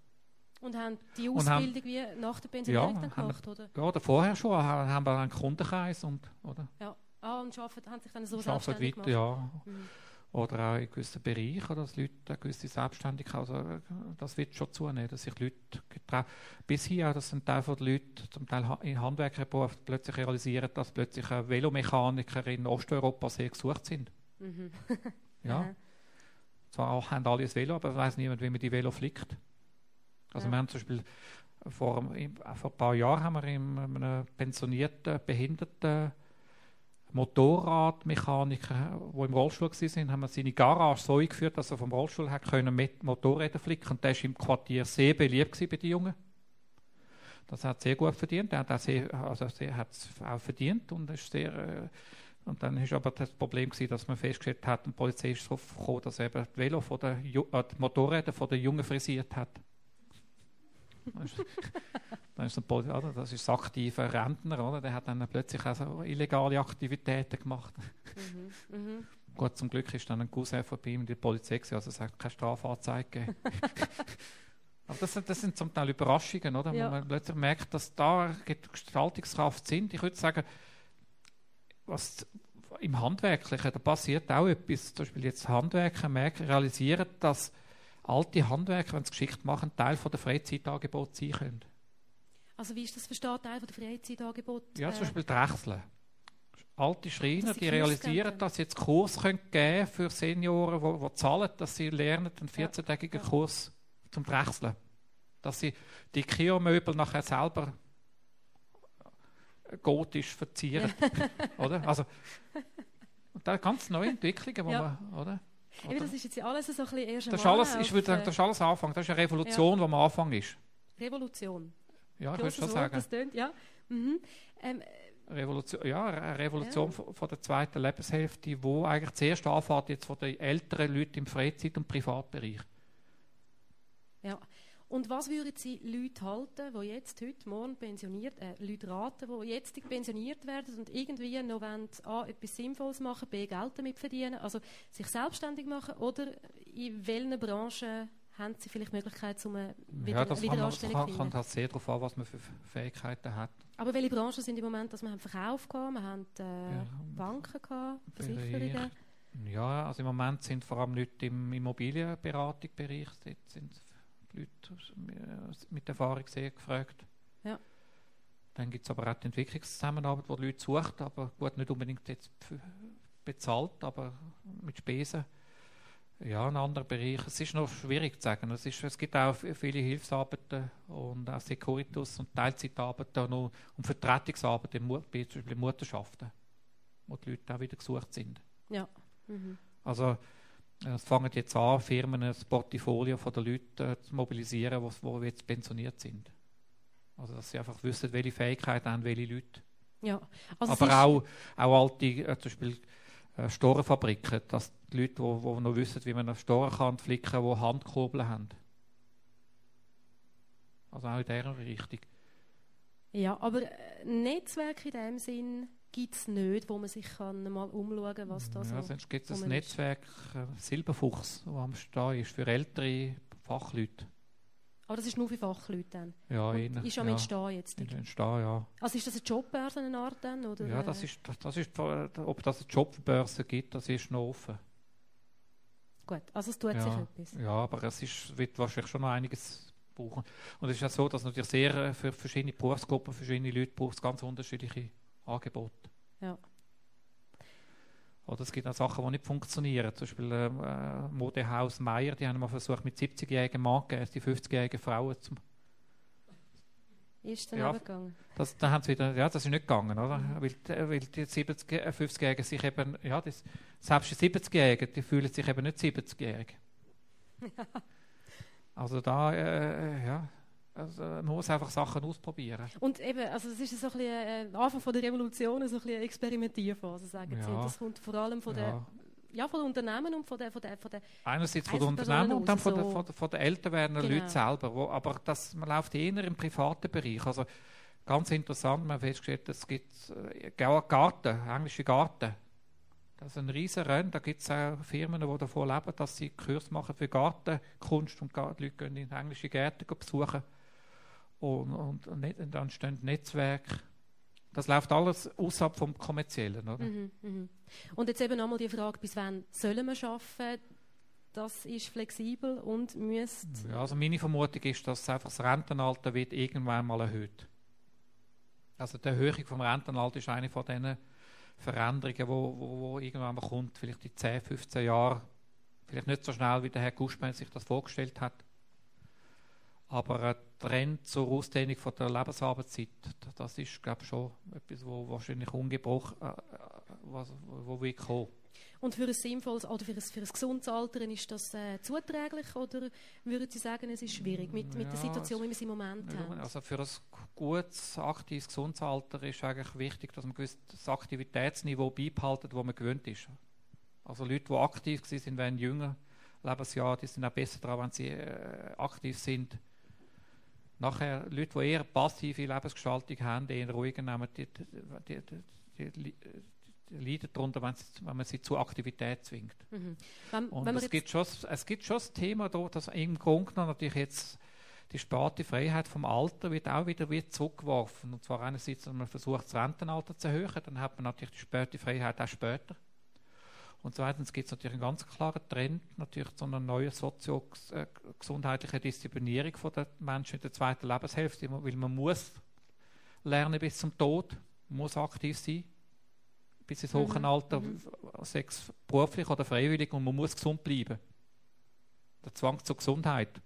Und haben die Ausbildung haben, wie nach der Pensionierung ja, dann gemacht, haben, oder? Ja, oder vorher schon, haben wir einen Kundenkreis und, oder? Ja, ah, und arbeiten, haben sich dann so selbstständig weiter, gemacht? Ja. Mhm. Oder auch in gewissen Bereichen, dass Leute eine gewisse Selbstständigkeit, also das wird schon zunehmen, dass sich Leute getrauen. Bis hier, dass ein Teil der Leute, zum Teil in Handwerkerberuf, plötzlich realisieren, dass plötzlich Velomechaniker in Osteuropa sehr gesucht sind. Mhm. ja. Zwar auch haben alle ein Velo, aber weiß niemand, wie man die Velo flickt. Also ja. wir haben zum Beispiel vor, vor ein paar Jahren haben wir in einem pensionierten Behinderten Motorradmechaniker, die im Rollstuhl waren, haben wir seine Garage so eingeführt, dass er vom Rollstuhl hat können mit Motorräder flicken und der war im Quartier sehr beliebt bei den Jungen. Das hat sehr gut verdient. Er hat es also auch verdient und ist sehr äh, und dann ist aber das Problem gewesen, dass man festgestellt hat, die Polizei ist darauf gekommen, dass er eben die Velo von der, äh, die Motorräder von den Jungen frisiert hat. dann ist ein oder? Das ist ein aktiver Rentner, oder? Der hat dann plötzlich auch so illegale Aktivitäten gemacht. Mhm, mh. Gut, zum Glück ist dann ein Cousin von ihm in der Polizei gewesen, also es hat keine Strafanzeige Aber das, das, sind zum Teil Überraschungen, oder? Ja. Wo man plötzlich merkt, dass da Gestaltungskraft sind. Ich würde sagen, was im Handwerklichen, da passiert auch etwas. Zum Beispiel jetzt Handwerker merken, realisieren, dass alte Handwerker, wenn sie Geschichte machen, Teil von der Freizeitangebote sein können. Also wie ist das verstanden, Teil von der Freizeitangebote? Ja, zum Beispiel die Drechsel. Alte Schreiner, die realisieren, dass sie jetzt Kurs können geben für Senioren, die, die zahlen, dass sie lernen, einen 14-tägigen ja. Kurs zum Drechseln. Dass sie die Kio-Möbel nachher selber gotisch verzieren. oder? Also, und da ganz neue Entwicklungen, wo ja. man, oder? Eben, das ist jetzt alles so ein bisschen erst das ist alles, Ich würde sagen, das ist alles Anfang. Das ist eine Revolution, ja. wo man Anfang ist. Revolution. Ja, ich würde schon sagen. Das tönt, ja. Mhm. Ähm, Revolution, ja, eine Revolution ja. Von, von, der zweiten Lebenshälfte, wo eigentlich zuerst anfängt jetzt von den älteren Leuten im Freizeit- und Privatbereich. Ja, und was würden Sie Leute halten, die jetzt, heute, morgen pensioniert, äh, Leute raten, die jetzt pensioniert werden und irgendwie noch wollen, A, etwas Sinnvolles machen, B, Geld damit verdienen, also sich selbstständig machen oder in welchen Branchen haben Sie vielleicht die Möglichkeit, um eine wieder, ja, das Wiederanstellung zu finden? kommt halt sehr darauf an, was man für Fähigkeiten hat. Aber welche Branchen sind im Moment, dass wir haben Verkauf gehabt, wir haben äh, ja, Banken gehabt, Versicherungen? Ja, also im Moment sind vor allem Leute im Immobilienberatungsbereich, dort Leute mit Erfahrung sehr gefragt. Ja. Dann gibt es aber auch die Entwicklungszusammenarbeit, wo die Leute sucht, aber gut, nicht unbedingt jetzt bezahlt, aber mit Spesen. Ja, ein anderer Bereich. Es ist noch schwierig zu sagen. Es, ist, es gibt auch viele Hilfsarbeiten und auch Securitus und Teilzeitarbeiten und, und Vertretungsarbeiten, zum Beispiel in Mutterschaften, wo die Leute auch wieder gesucht sind. Ja. Mhm. Also es fangen jetzt an, Firmen ein Portfolio von den Leuten äh, zu mobilisieren, die jetzt pensioniert sind. Also, dass sie einfach wissen, welche Fähigkeiten haben welche Leute. Ja. Also Aber auch, auch alte, äh, zum Beispiel äh, Storenfabriken, dass die Leute, die, die noch wissen, wie man eine Storen kann flicken kann, die Handkurbeln haben. Also auch in dieser Richtung. Ja, aber äh, Netzwerk in dem Sinn gibt es nicht, wo man sich kann mal umschauen kann, was da ja, so sonst gibt es ein ist. Netzwerk äh, Silberfuchs, das am Stehen ist, für ältere Fachleute. Aber das ist nur für Fachleute dann. Ja, innen, ist am ja, Entstehen jetzt. in Entstehen, ja. Also ist das eine Jobbörse eine Art dann? Oder, Ja, das äh, ist, das, das ist, ob das eine Jobbörse gibt, das ist noch offen. Gut, also es tut sich Ja, etwas. ja, aber es ist, wird wahrscheinlich schon noch einiges brauchen. Und es ist ja so, dass natürlich sehr äh, für verschiedene Berufsgruppen, verschiedene Leute braucht es ganz unterschiedliche Angebote. Ja. Oder es gibt auch Sachen, die nicht funktionieren. Zum Beispiel ähm, äh, Modehaus Meier, die haben mal versucht, mit 70-jährigen Mann die 50-jährigen Frauen zu Ist dann Ja. gegangen. Das, dann haben sie wieder, ja, das ist nicht gegangen, oder? Weil, äh, weil die 70, äh, 50-Jährigen sich eben, ja, das, selbst die 70-Jährigen, die fühlen sich eben nicht 70-jährig. Also da, äh, ja, also man muss einfach Sachen ausprobieren. Und eben, also es ist so ein bisschen, äh, Anfang von der Revolution, so ein bisschen eine Experimentierphase, sagen. Ja. Das kommt vor allem von, Ja. der, ja, von den Unternehmen und von der, von der, von der Einerseits von den Unternehmen und dann von, den, so. von, den, von den älter werdenden Genau. Leuten selber. Wo, aber das, man läuft eher im privaten Bereich. Also ganz interessant, man hat festgestellt, es gibt äh, Garten, englische Garten. Das ist ein riesen Rennen. Da gibt es auch Firmen, die davon leben, dass sie Kurs machen für Gartenkunst und die Leute gehen in englische Gärten besuchen. Und, und, und dann entstehen Netzwerke. Das läuft alles außerhalb vom Kommerziellen. Oder? Mhm, mhm. Und jetzt eben nochmal die Frage, bis wann sollen wir arbeiten? Das ist flexibel und müsste... Ja, also meine Vermutung ist, dass einfach das Rentenalter wird irgendwann mal erhöht. Also die Erhöhung vom Rentenalter ist eine von diesen Veränderungen, die wo, wo, wo irgendwann mal kommt, vielleicht in 10, 15 Jahren. Vielleicht nicht so schnell, wie der Herr Guschmann sich das vorgestellt hat. Aber ein Trend zur Ausdehnung von der Lebensarbeitszeit, das ist, glaube ich, schon etwas, wo wahrscheinlich ungebrochen äh, äh, was, wo wird kommen. Und für ein sinnvolles oder für ein, für ein gesundes Alter ist das äh, zuträglich oder würden Sie sagen, es ist schwierig mit, mit der Ja, Situation, wie wir sie im Moment haben? Also für ein gutes, aktives, gesundes Alter ist eigentlich wichtig, dass man gewisses Aktivitätsniveau beibehalten, wo man gewöhnt ist. Also Leute, die aktiv sind, werden jünger Lebensjahr, die sind auch besser daran, wenn sie äh, aktiv sind. Nachher Leute, die eher passive Lebensgestaltung haben, eher ruhiger nehmen, die, die, die, die, leiden darunter, wenn, wenn man sie zu Aktivität zwingt. Mhm. Wenn, Und wenn es, gibt schon, es gibt schon das Thema, da, dass im Grunde genommen natürlich jetzt die späte Freiheit vom Alter wird auch wieder wird zurückgeworfen. Und zwar einerseits, dass man versucht, das Rentenalter zu erhöhen, dann hat man natürlich die späte Freiheit auch später. Und zweitens gibt es natürlich einen ganz klaren Trend natürlich zu einer neuen sozio-gesundheitlichen Disziplinierung von den Menschen in der zweiten Lebenshälfte, weil man muss lernen bis zum Tod, man muss aktiv sein, bis ins hohe Mhm, Alter, mhm. sechs beruflich oder freiwillig und man muss gesund bleiben. Der Zwang zur Gesundheit.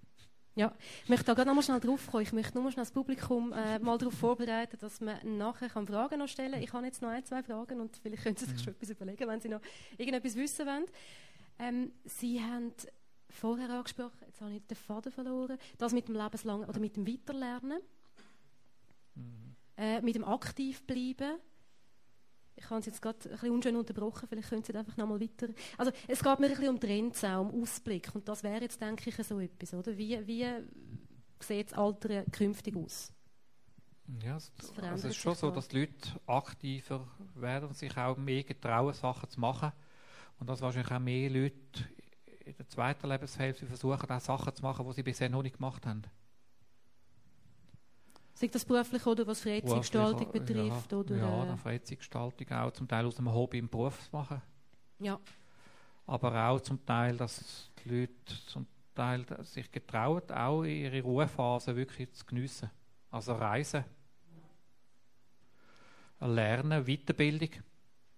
Ich möchte da gerade noch mal schnell drauf kommen. Ich möchte nur mal schnell das Publikum äh, mal darauf vorbereiten, dass man nachher kann Fragen noch stellen kann. Ich habe jetzt noch ein, zwei Fragen und vielleicht können Sie sich Mhm. schon etwas überlegen, wenn Sie noch irgendetwas wissen wollen. Ähm, Sie haben vorher angesprochen, jetzt habe ich den Faden verloren, das mit dem lebenslangen oder mit dem Weiterlernen, äh, mit dem Aktivbleiben. Ich habe es jetzt gerade ein bisschen unschön unterbrochen, vielleicht können Sie einfach noch mal weiter... Also es geht mir ein bisschen um Trends auch, um Ausblick und das wäre jetzt, denke ich, so etwas, oder? Wie, wie sieht das Alter künftig aus? Ja, es, also es ist schon so, da. dass die Leute aktiver werden und sich auch mehr getrauen, Sachen zu machen. Und dass wahrscheinlich auch mehr Leute in der zweiten Lebenshälfte versuchen, auch Sachen zu machen, die sie bisher noch nicht gemacht haben. Sei das beruflich oder was Freizeitgestaltung betrifft? Ja, oder, ja äh, Freizeitgestaltung auch, zum Teil aus einem Hobby im Beruf machen. ja. aber auch zum Teil, dass die Leute zum Teil sich getrauen, auch ihre Ruhephase wirklich zu geniessen. Also Reisen, Lernen, Weiterbildung.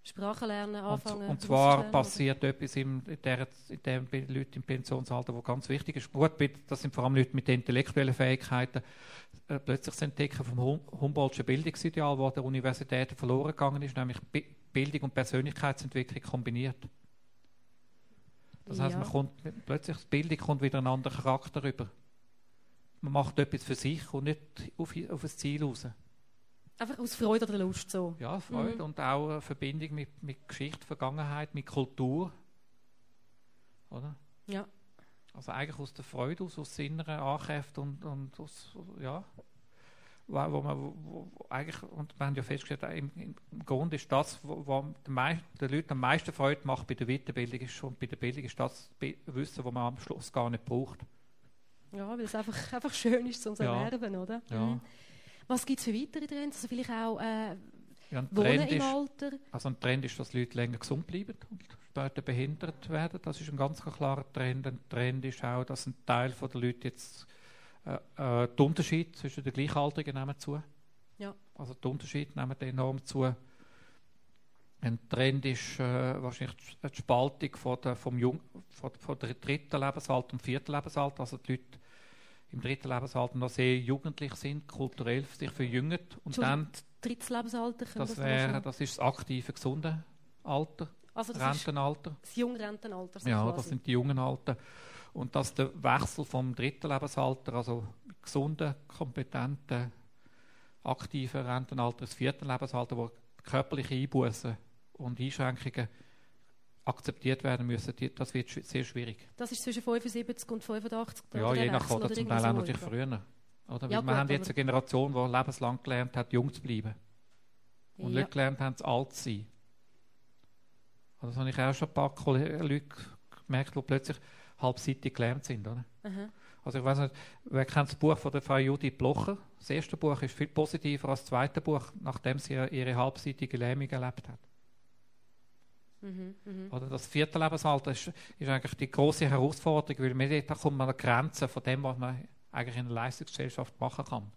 Sprachen lernen, Und, anfangen. und zwar Russisch lernen, passiert etwas im, in, der, in dem Be- Leute im Pensionsalter, wo ganz wichtig ist. Gut, das sind vor allem Leute mit intellektuellen Fähigkeiten. Äh, plötzlich das Entdecken vom Hum Humboldtschen Bildungsideal, das der Universität verloren gegangen ist, nämlich Bi Bildung und Persönlichkeitsentwicklung kombiniert. Das heißt, Ja. man kommt, plötzlich die Bildung kommt wieder einen anderen Charakter rüber. Man macht etwas für sich und nicht auf, auf ein Ziel raus. Einfach aus Freude oder Lust so. Ja, Freude Mhm. und auch eine Verbindung mit, mit Geschichte, Vergangenheit, mit Kultur. Oder? Ja. Also eigentlich aus der Freude, aus, aus inneren Ankräften und, und aus, ja, wo, wo man wo, wo eigentlich, und wir haben ja festgestellt, äh, im, im im Grund ist das, wo den, Leuten am meisten Freude macht bei der Weiterbildung ist, und bei der Bildung ist das Wissen, das man am Schluss gar nicht braucht. Ja, weil es einfach, einfach schön ist Ja. Erwerben, oder? Ja. Mhm. Was gibt es für weitere Trends? Also vielleicht auch äh, Ja, Wohnen Trend im ist, Alter. also ein Trend ist, dass Leute länger gesund bleiben und später behindert werden. Das ist ein ganz klarer Trend. Ein Trend ist auch, dass ein Teil der Leute jetzt äh, äh, die Unterschiede zwischen den Gleichaltrigen nehmen zu. Ja. Also die Unterschiede nehmen enorm zu. Ein Trend ist äh, wahrscheinlich die Spaltung von der, vom Jung, von, von der dritten Lebensalter und vierten Lebensalter. Also die Leute im dritten Lebensalter noch sehr jugendlich sind, kulturell sich verjüngen. Und dann, Drittes Lebensalter das noch wäre, das ist das aktive, gesunde Alter, Also das ist Rentenalter. das Jungrentenalter. so Ja, quasi. das sind die jungen Alten. Und dass der Wechsel vom dritten Lebensalter, also gesunden, kompetenten, aktiven Rentenalter ins vierte Lebensalter, wo körperliche Einbußen und Einschränkungen akzeptiert werden müssen, das wird sehr schwierig. Das ist zwischen 75 und 85. Ja, je nach Wechsel, Alter, oder zum Teil auch natürlich früher. Oder? Ja, wir gut, haben jetzt eine Generation, die lebenslang gelernt hat, jung zu bleiben. Und Ja. nicht gelernt haben, alt zu sein. Also Das habe ich auch schon ein paar Kolle- Leute gemerkt, die plötzlich halbseitig gelernt sind. Oder? Aha. Also ich weiß nicht, wer kennt das Buch von der Frau Judith Blocher? Das erste Buch ist viel positiver als das zweite Buch, nachdem sie ihre halbseitige Lähmung erlebt hat. Mhm, mhm. Oder das vierte Lebensalter ist, ist eigentlich die große Herausforderung, weil man dort kommt man an die Grenze von dem, was man eigentlich in einer Leistungsgesellschaft machen kann.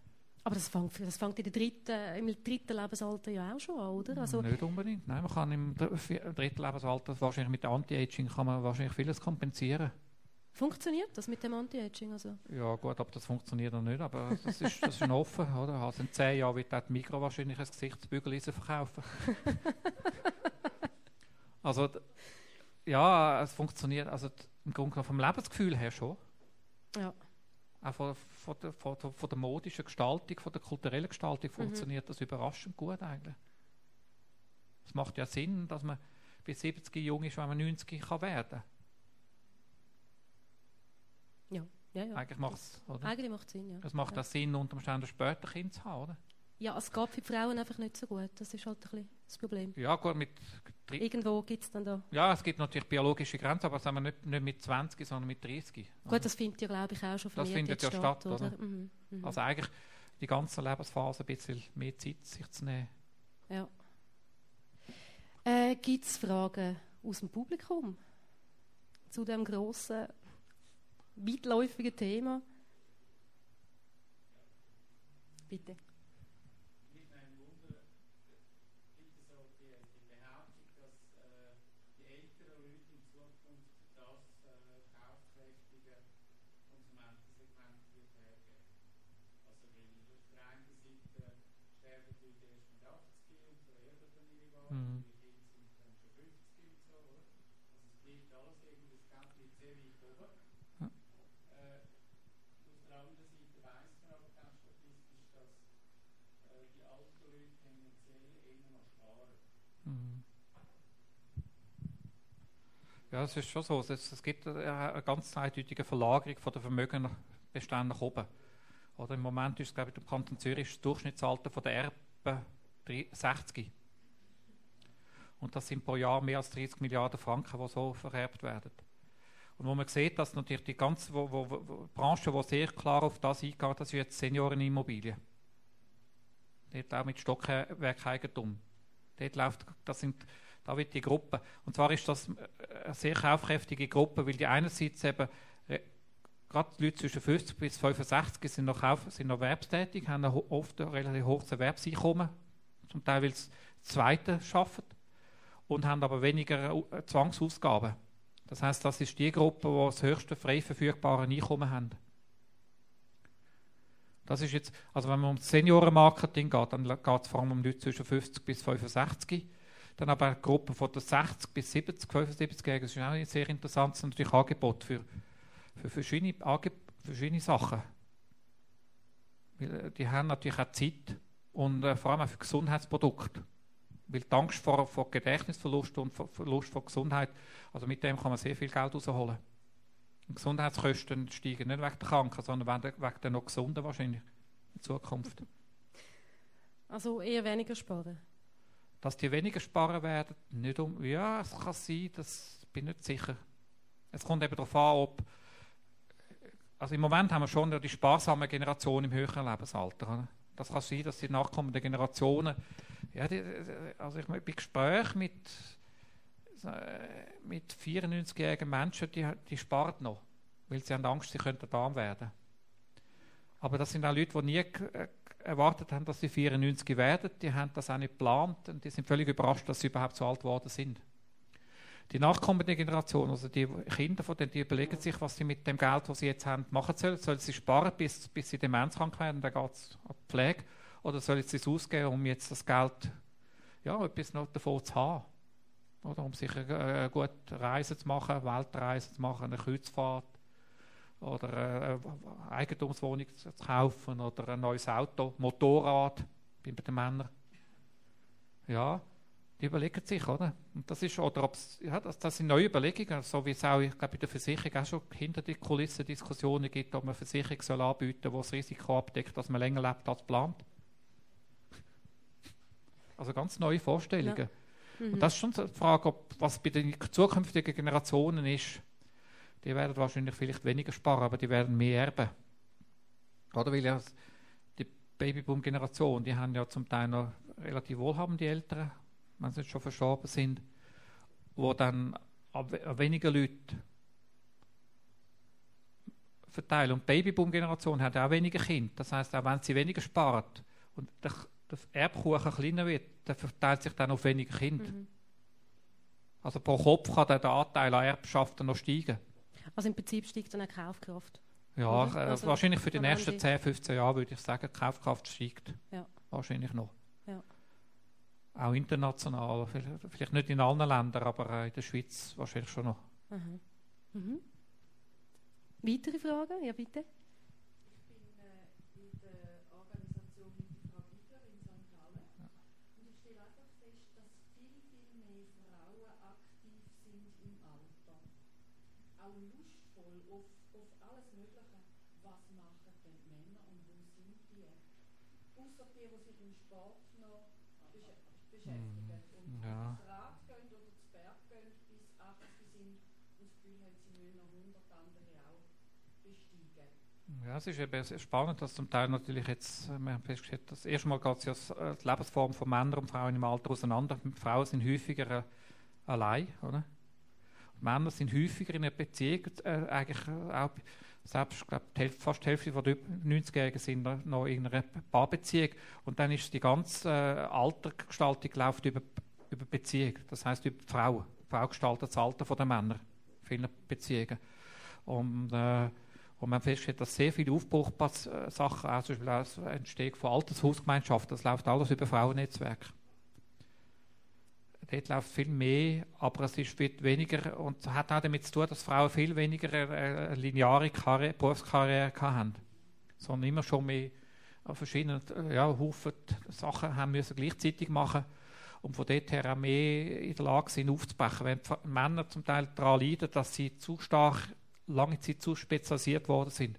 Aber das fängt, das fängt in der dritten, im dritten Lebensalter ja auch schon an, oder? Also, Nicht unbedingt. Nein, man kann im dritten Lebensalter wahrscheinlich mit Anti-Aging kann man wahrscheinlich vieles kompensieren. funktioniert das mit dem Anti-Aging? Also? Ja gut, aber das funktioniert noch nicht, aber das ist, das ist noch offen, oder? Also in zehn Jahren wird auch die Mikro wahrscheinlich ein Gesichtsbügeleisen verkaufen. also ja, es funktioniert, also im Grunde genommen vom Lebensgefühl her schon. Ja. Auch von, von, der, von, der, von der modischen Gestaltung, von der kulturellen Gestaltung funktioniert das überraschend gut eigentlich. Es macht ja Sinn, dass man bis 70 jung ist, wenn man 90 kann werden Ja, ja, ja. Eigentlich macht es, oder? Eigentlich macht es Sinn, ja. Es macht ja. auch Sinn, unter Umständen später Kind zu haben, oder? Ja, es geht für Frauen einfach nicht so gut. Das ist halt ein bisschen das Problem. Ja, gut, mit Irgendwo gibt es dann da. ja, es gibt natürlich biologische Grenzen, aber sagen wir nicht, nicht mit 20, sondern mit 30. Gut, das findet ja, glaube ich, auch schon Das findet ja statt, oder? oder? Mhm, mhm. Also eigentlich die ganze Lebensphase ein bisschen mehr Zeit sich zu nehmen. Ja. Äh, Gibt es Fragen aus dem Publikum zu dem grossen, weitläufigen Thema? Bitte. Mich nimmt Wunder, gibt es auch die, die Behauptung, dass äh, die älteren Leute in Zukunft das äh, kaufkräftige Konsumentensegment wird hergeben? Also, weil auf der einen Seite sterben die Leute erst mit 80 und vererben dann ihre Waren, Mhm. und die Kinder sind dann schon 50 und so, oder? Also, es bleibt alles irgendwie, das Geld bleibt sehr weit oben. Ja. Äh, auf der anderen Seite weiss man aber ganz statistisch, dass äh, die alten Leute tendenziell eher noch sparen. Mhm. Ja, es ist schon so. Es, gibt äh, eine ganz eindeutige Verlagerung von der Vermögenbestände nach oben. Oder Im Moment ist, glaube ich, im Kanton Zürich das Durchschnittsalter von der Erben drei- 60. Und das sind pro Jahr mehr als 30 Milliarden Franken, die so vererbt werden. Und wo man sieht, dass natürlich die ganze wo, wo, wo, Branche, die sehr klar auf das eingeht, das ist jetzt Seniorenimmobilien. Dort auch mit Stockwerkeigentum. Dort läuft, das sind, da wird die Gruppe. Und zwar ist das äh, eine sehr kaufkräftige Gruppe, weil die einerseits eben äh, gerade Leute zwischen 50 bis 65 sind noch, Kauf, sind noch erwerbstätig, haben oft ein relativ hohes Erwerbseinkommen, zum Teil weil sie Zweite arbeiten und haben aber weniger äh, Zwangsausgaben. Das heißt, das ist die Gruppe, die das höchste frei verfügbare Einkommen haben. Das ist jetzt, also wenn man um Seniorenmarketing geht, dann geht es vor allem um Leute zwischen 50 bis 65. Dann aber eine Gruppe von der 60 bis 70, 75-Jährigen, das ist auch sehr interessantes natürlich Angebot für, für verschiedene, Ange verschiedene Sachen. Weil, äh, die haben natürlich auch Zeit Und äh, vor allem auch für Gesundheitsprodukte. Weil die Angst vor, vor Gedächtnisverlust und vor Verlust von Gesundheit, also mit dem kann man sehr viel Geld rausholen. Und Gesundheitskosten steigen nicht wegen der Kranken, sondern wegen der noch Gesunden wahrscheinlich in Zukunft. Also eher weniger sparen. Dass die weniger sparen werden, nicht um. Ja, es kann sein, das bin ich nicht sicher. Es kommt eben darauf an, ob. Also im Moment haben wir schon die sparsame Generation im höheren Lebensalter. Oder? Das kann sein, dass die nachkommenden Generationen. Ja, die, also ich bei Gesprächen mit, mit 94-jährigen Menschen, die, die sparen noch, weil sie haben Angst, sie könnten arm werden. Aber das sind auch Leute, die nie erwartet haben, dass sie 94 werden. Die haben das auch nicht geplant und die sind völlig überrascht, dass sie überhaupt so alt geworden sind. Die nachkommende Generation, also die Kinder von denen, die überlegen sich, was sie mit dem Geld, das sie jetzt haben, machen sollen. Sollen sie sparen, bis, bis sie demenzkrank werden, dann geht es an die Pflege, oder sollen sie es ausgeben, um jetzt das Geld, ja, etwas noch davon zu haben? Oder um sich eine, eine gute Reise zu machen, eine Weltreise zu machen, eine Kreuzfahrt, oder eine Eigentumswohnung zu kaufen oder ein neues Auto, Motorrad bei den Männern. Ja, die überlegen sich, oder? Und das ist, oder ob's, ja, das, das sind neue Überlegungen, so wie es auch, ich glaube, in der Versicherung auch schon hinter die Kulissen Diskussionen gibt, ob man Versicherung soll anbieten soll, die das Risiko abdeckt, dass man länger lebt als geplant. Also ganz neue Vorstellungen. Ja. Mhm. Und das ist schon die Frage, ob, was bei den zukünftigen Generationen ist, die werden wahrscheinlich vielleicht weniger sparen, aber die werden mehr erben. Oder weil ja die Babyboom-Generation, die haben ja zum Teil noch relativ wohlhabende Eltern, wenn sie schon verstorben sind, wo dann weniger Leute verteilen. Und die Babyboom-Generation hat auch weniger Kinder. Das heißt, auch wenn sie weniger spart und der, der Erbkuchen kleiner wird, dann verteilt sich dann auf weniger Kinder. Mhm. Also pro Kopf kann der Anteil an Erbschaften noch steigen. Also im Prinzip steigt dann eine Kaufkraft. Ja, äh, also wahrscheinlich für die nächsten 10, 15 Jahre würde ich sagen, die Kaufkraft steigt. Ja. Wahrscheinlich noch. Ja. Auch international, vielleicht nicht in allen Ländern, aber äh, in der Schweiz wahrscheinlich schon noch. Mhm. Mhm. Weitere Fragen? Ja, bitte. Es ist eben spannend, dass zum Teil natürlich jetzt, äh, wir haben festgestellt, dass erstmal geht es ja äh, die Lebensform von Männern und Frauen im Alter auseinander. Frauen sind häufiger äh, allein, oder? Männer sind häufiger in einer Beziehung, äh, eigentlich auch, selbst, glaube fast die Hälfte der 90-Jährigen sind noch in einer Paarbeziehung und dann ist die ganze äh, Altergestaltung läuft über, über Beziehung, das heißt über die Frau. Die Frau gestaltet das Alter der Männer, in vielen Beziehungen. Und äh, und man feststellt, dass sehr viele Aufbruchsachen, auch zum Beispiel das Entstehen von Altershausgemeinschaften, das läuft alles über Frauennetzwerke. Dort läuft viel mehr, aber es ist viel weniger und hat auch damit zu tun, dass Frauen viel weniger eine lineare Karriere, Berufskarriere haben, sondern immer schon mehr verschiedene ja, Haufen Sachen haben müssen gleichzeitig machen und von dort her auch mehr in der Lage sind aufzubrechen. Wenn Männer zum Teil daran leiden, dass sie zu stark lange Zeit zu spezialisiert worden sind.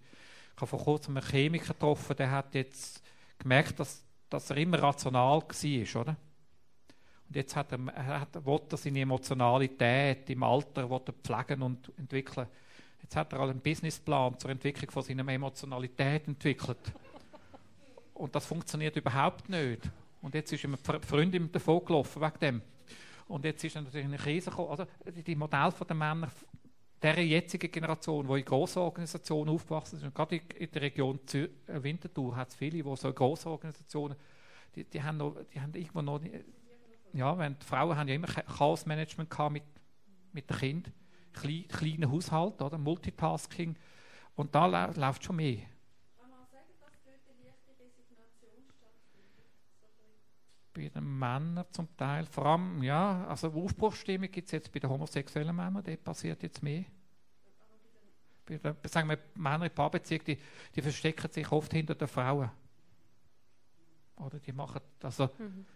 Ich habe vor kurzem einen Chemiker getroffen, der hat jetzt gemerkt, dass, dass er immer rational war, oder? Und jetzt hat er, er hat, will er seine Emotionalität im Alter er pflegen und entwickeln. Jetzt hat er einen Businessplan zur Entwicklung von seiner Emotionalität entwickelt. Und das funktioniert überhaupt nicht. Und jetzt ist ihm eine Freundin davon gelaufen wegen dem. Und jetzt ist natürlich eine Krise gekommen. Also die Modelle der Männer der jetzigen Generation, die in grossen Organisationen aufgewachsen und gerade in der Region Zür äh, Winterthur hat es viele, die so in grossen Organisationen, die, die, haben noch, die haben irgendwo noch, ja, wenn die Frauen haben ja immer Chaosmanagement mit, mit den Kindern, Klein, kleinen Haushalt, oder, Multitasking, und da läuft schon mehr. Bei den Männern zum Teil, vor allem, ja, also Aufbruchsstimmung gibt es jetzt bei den homosexuellen Männern, dort passiert jetzt mehr. Bei den, sagen wir, Männer in Paarbeziehungen, die, die verstecken sich oft hinter den Frauen. Oder die machen, also, Mhm.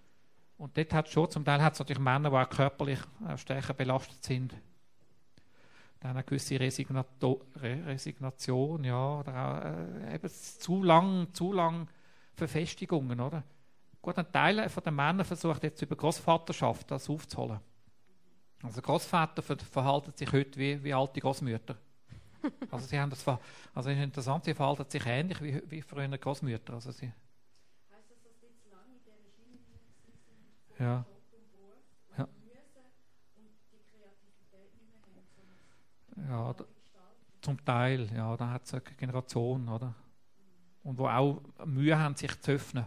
und dort hat schon, zum Teil hat es natürlich Männer, die auch körperlich äh, stärker belastet sind. Dann eine gewisse Resignato Re Resignation, ja, oder auch äh, eben zu lang, zu lang Verfestigungen, oder? Gut, ein Teil von den Männern versucht jetzt über Großvaterschaft das aufzuholen. Also Großväter ver verhalten sich heute wie, wie alte Großmütter. Also sie haben das, ver also es ist interessant, sie verhalten sich ähnlich wie, wie früher Großmütter. Also sie, ja. Ja. Ja, da, zum Teil, ja, da hat es eine Generation, oder? Und wo auch Mühe haben, sich zu öffnen.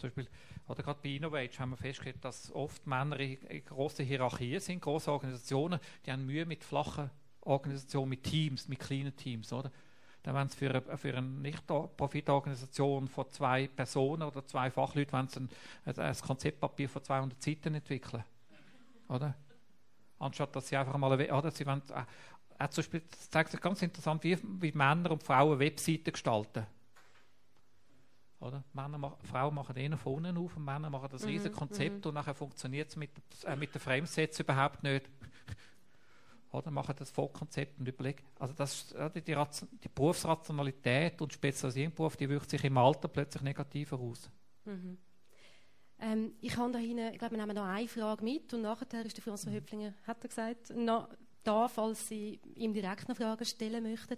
Zum Beispiel, oder gerade bei Innovate haben wir festgestellt, dass oft Männer in, grossen Hierarchien sind, große Organisationen, die haben Mühe mit flachen Organisationen, mit Teams, mit kleinen Teams, oder? Dann wenn es für eine, für eine Nicht-Profitorganisation von zwei Personen oder zwei Fachleuten, wenn ein, ein, Konzeptpapier von 200 Seiten entwickeln, oder? Anstatt dass sie einfach mal, oder? Sie wollen, äh, auch zum Beispiel, das zeigt sich ganz interessant, wie, wie Männer und Frauen Webseiten gestalten. Oder? Männer Frauen machen eher von unten auf und Männer machen das Mhm, riesige Konzept mhm. und nachher funktioniert es mit, äh, mit den Framesets überhaupt nicht. Oder machen das Vollkonzept und überlegen. Also das, die, die, die Berufsrationalität und Spezialisierung Beruf, die wirkt sich im Alter plötzlich negativer aus. Mhm. Ähm, ich habe da hinten, ich glaube, wir nehmen noch eine Frage mit und nachher ist der François Höpflinger, hat er gesagt, noch da, falls Sie ihm direkt noch Fragen stellen möchten.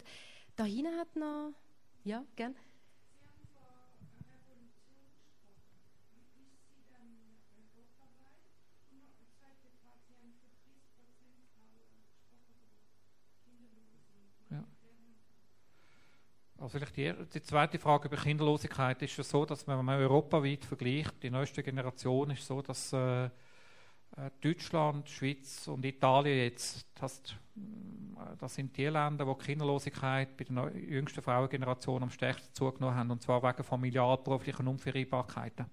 Da hinten hat noch, ja, gerne. Also vielleicht die, die zweite Frage über Kinderlosigkeit ist ja so, dass wenn man europaweit vergleicht, die neueste Generation ist so, dass äh, äh, Deutschland, Schweiz und Italien jetzt, das, äh, das sind die Länder, wo die Kinderlosigkeit bei der jüngsten Frauengeneration am stärksten zugenommen haben, und zwar wegen familialberuflichen Unvereinbarkeiten.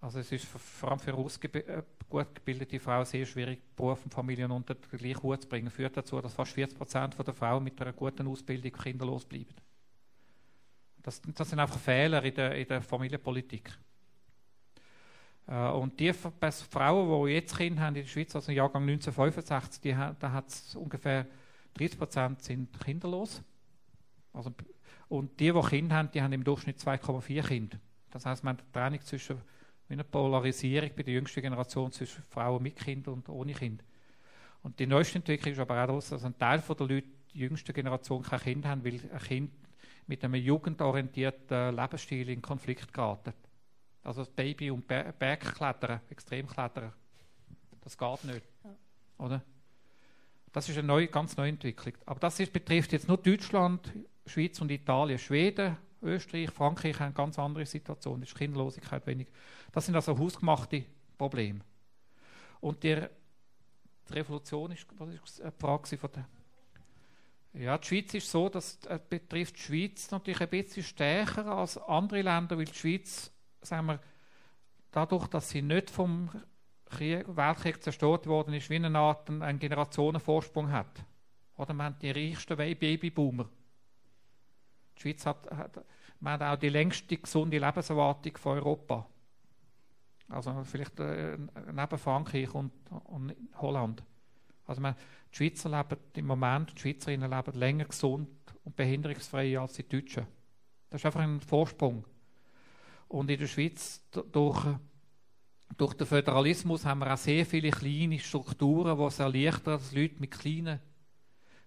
Also es ist vor- allem für äh, gut gebildete Frauen sehr schwierig, Beruf und Familien unter den gleichen Hut zu bringen. Führt dazu, dass fast 40 Prozent der Frauen mit einer guten Ausbildung kinderlos bleiben. Das, das sind einfach Fehler in der, in der Familienpolitik. Äh, und die Frauen, die jetzt Kinder haben in der Schweiz, also im Jahrgang 1965, die, da hat es ungefähr 30 Prozent sind kinderlos. Also, und die, die Kinder haben, die haben im Durchschnitt 2,4 Kinder. Das heißt, man hat eine Trennung zwischen wie eine Polarisierung bei der jüngsten Generation zwischen Frauen mit Kind und ohne Kind. Und die neueste Entwicklung ist aber auch, dass ein Teil der Leute, die jüngste Generation, kein Kind haben, weil ein Kind mit einem jugendorientierten Lebensstil in Konflikt geraten. Also das Baby- und Ber- Bergklettern, Extremklettern, das geht nicht. Ja. Oder? Das ist eine neue, ganz neue Entwicklung. Aber das ist, betrifft jetzt nur Deutschland, Schweiz und Italien. Schweden, Österreich, Frankreich haben eine ganz andere Situation. Da ist Kinderlosigkeit wenig. Das sind also hausgemachte Probleme. Und die, die Revolution ist, was ist eine Frage von der ja, die Schweiz ist so, dass äh, betrifft die Schweiz natürlich ein bisschen stärker als andere Länder, weil die Schweiz, sagen wir, dadurch, dass sie nicht vom Krieg, Weltkrieg zerstört worden ist, wie eine Art einen Generationenvorsprung hat. Oder man hat die reichsten Babyboomer. Die Schweiz hat, hat, hat auch die längste gesunde Lebenserwartung von Europa. Also vielleicht äh, neben Frankreich und, und Holland. Also man, die Schweizer leben im Moment, die Schweizerinnen leben länger gesund und behinderungsfrei als die Deutschen. Das ist einfach ein Vorsprung. Und in der Schweiz durch, durch den Föderalismus haben wir auch sehr viele kleine Strukturen, die es erleichtern, dass Leute mit kleinen,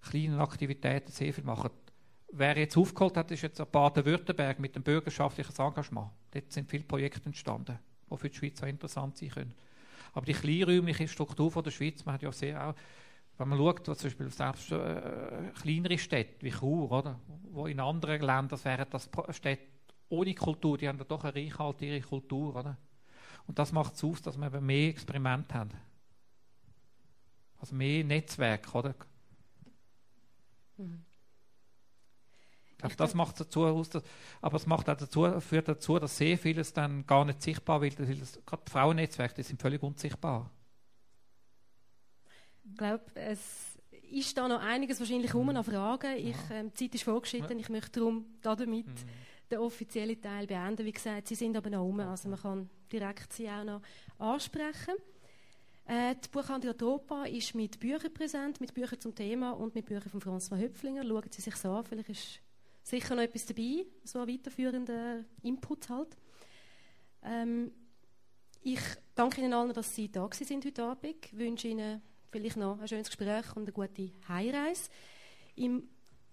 kleinen Aktivitäten sehr viel machen. Wer jetzt aufgeholt hat, ist jetzt Baden-Württemberg mit dem bürgerschaftlichen Engagement. Dort sind viele Projekte entstanden, die für die Schweiz auch interessant sein können. Aber die kleinräumliche Struktur von der Schweiz, man hat ja sehr auch, wenn man schaut, zum Beispiel selbst äh, kleinere Städte wie Chur, oder, wo in anderen Ländern wären das Städte ohne Kultur, die haben da doch eine reichhaltige Kultur, oder? Und das macht es aus, dass wir eben mehr Experimente haben. Also mehr Netzwerk, oder? Mhm. Glaube, das macht dazu aus, aber es macht auch dazu, führt dazu, dass sehr vieles dann gar nicht sichtbar wird, weil das, gerade die Frauennetzwerke, die sind völlig unsichtbar. Ich glaube, es ist da noch einiges wahrscheinlich rum an Fragen. Ich, Ja. ähm, die Zeit ist vorgeschritten. Ich möchte darum damit den offiziellen Teil beenden. Wie gesagt, sie sind aber noch rum, also man kann direkt sie auch noch ansprechen. Äh, die Buchhandlung Tropa ist mit Büchern präsent, mit Büchern zum Thema und mit Büchern von François Höpflinger. Schauen Sie sich so an, vielleicht ist sicher noch etwas dabei, so ein weiterführender Input halt. Ähm, ich danke Ihnen allen, dass Sie da sind heute Abend. Ich wünsche Ihnen vielleicht noch ein schönes Gespräch und eine gute Heimreise. Im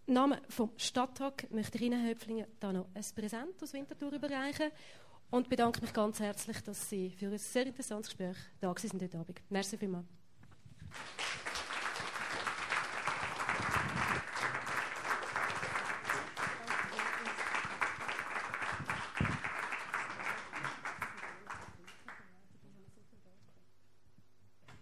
Namen vom Stadttag möchte ich Ihnen, Höpflinger, da noch ein Präsent aus Winterthur überreichen und bedanke mich ganz herzlich, dass Sie für ein sehr interessantes Gespräch da sind heute Abend. Merci vielmals.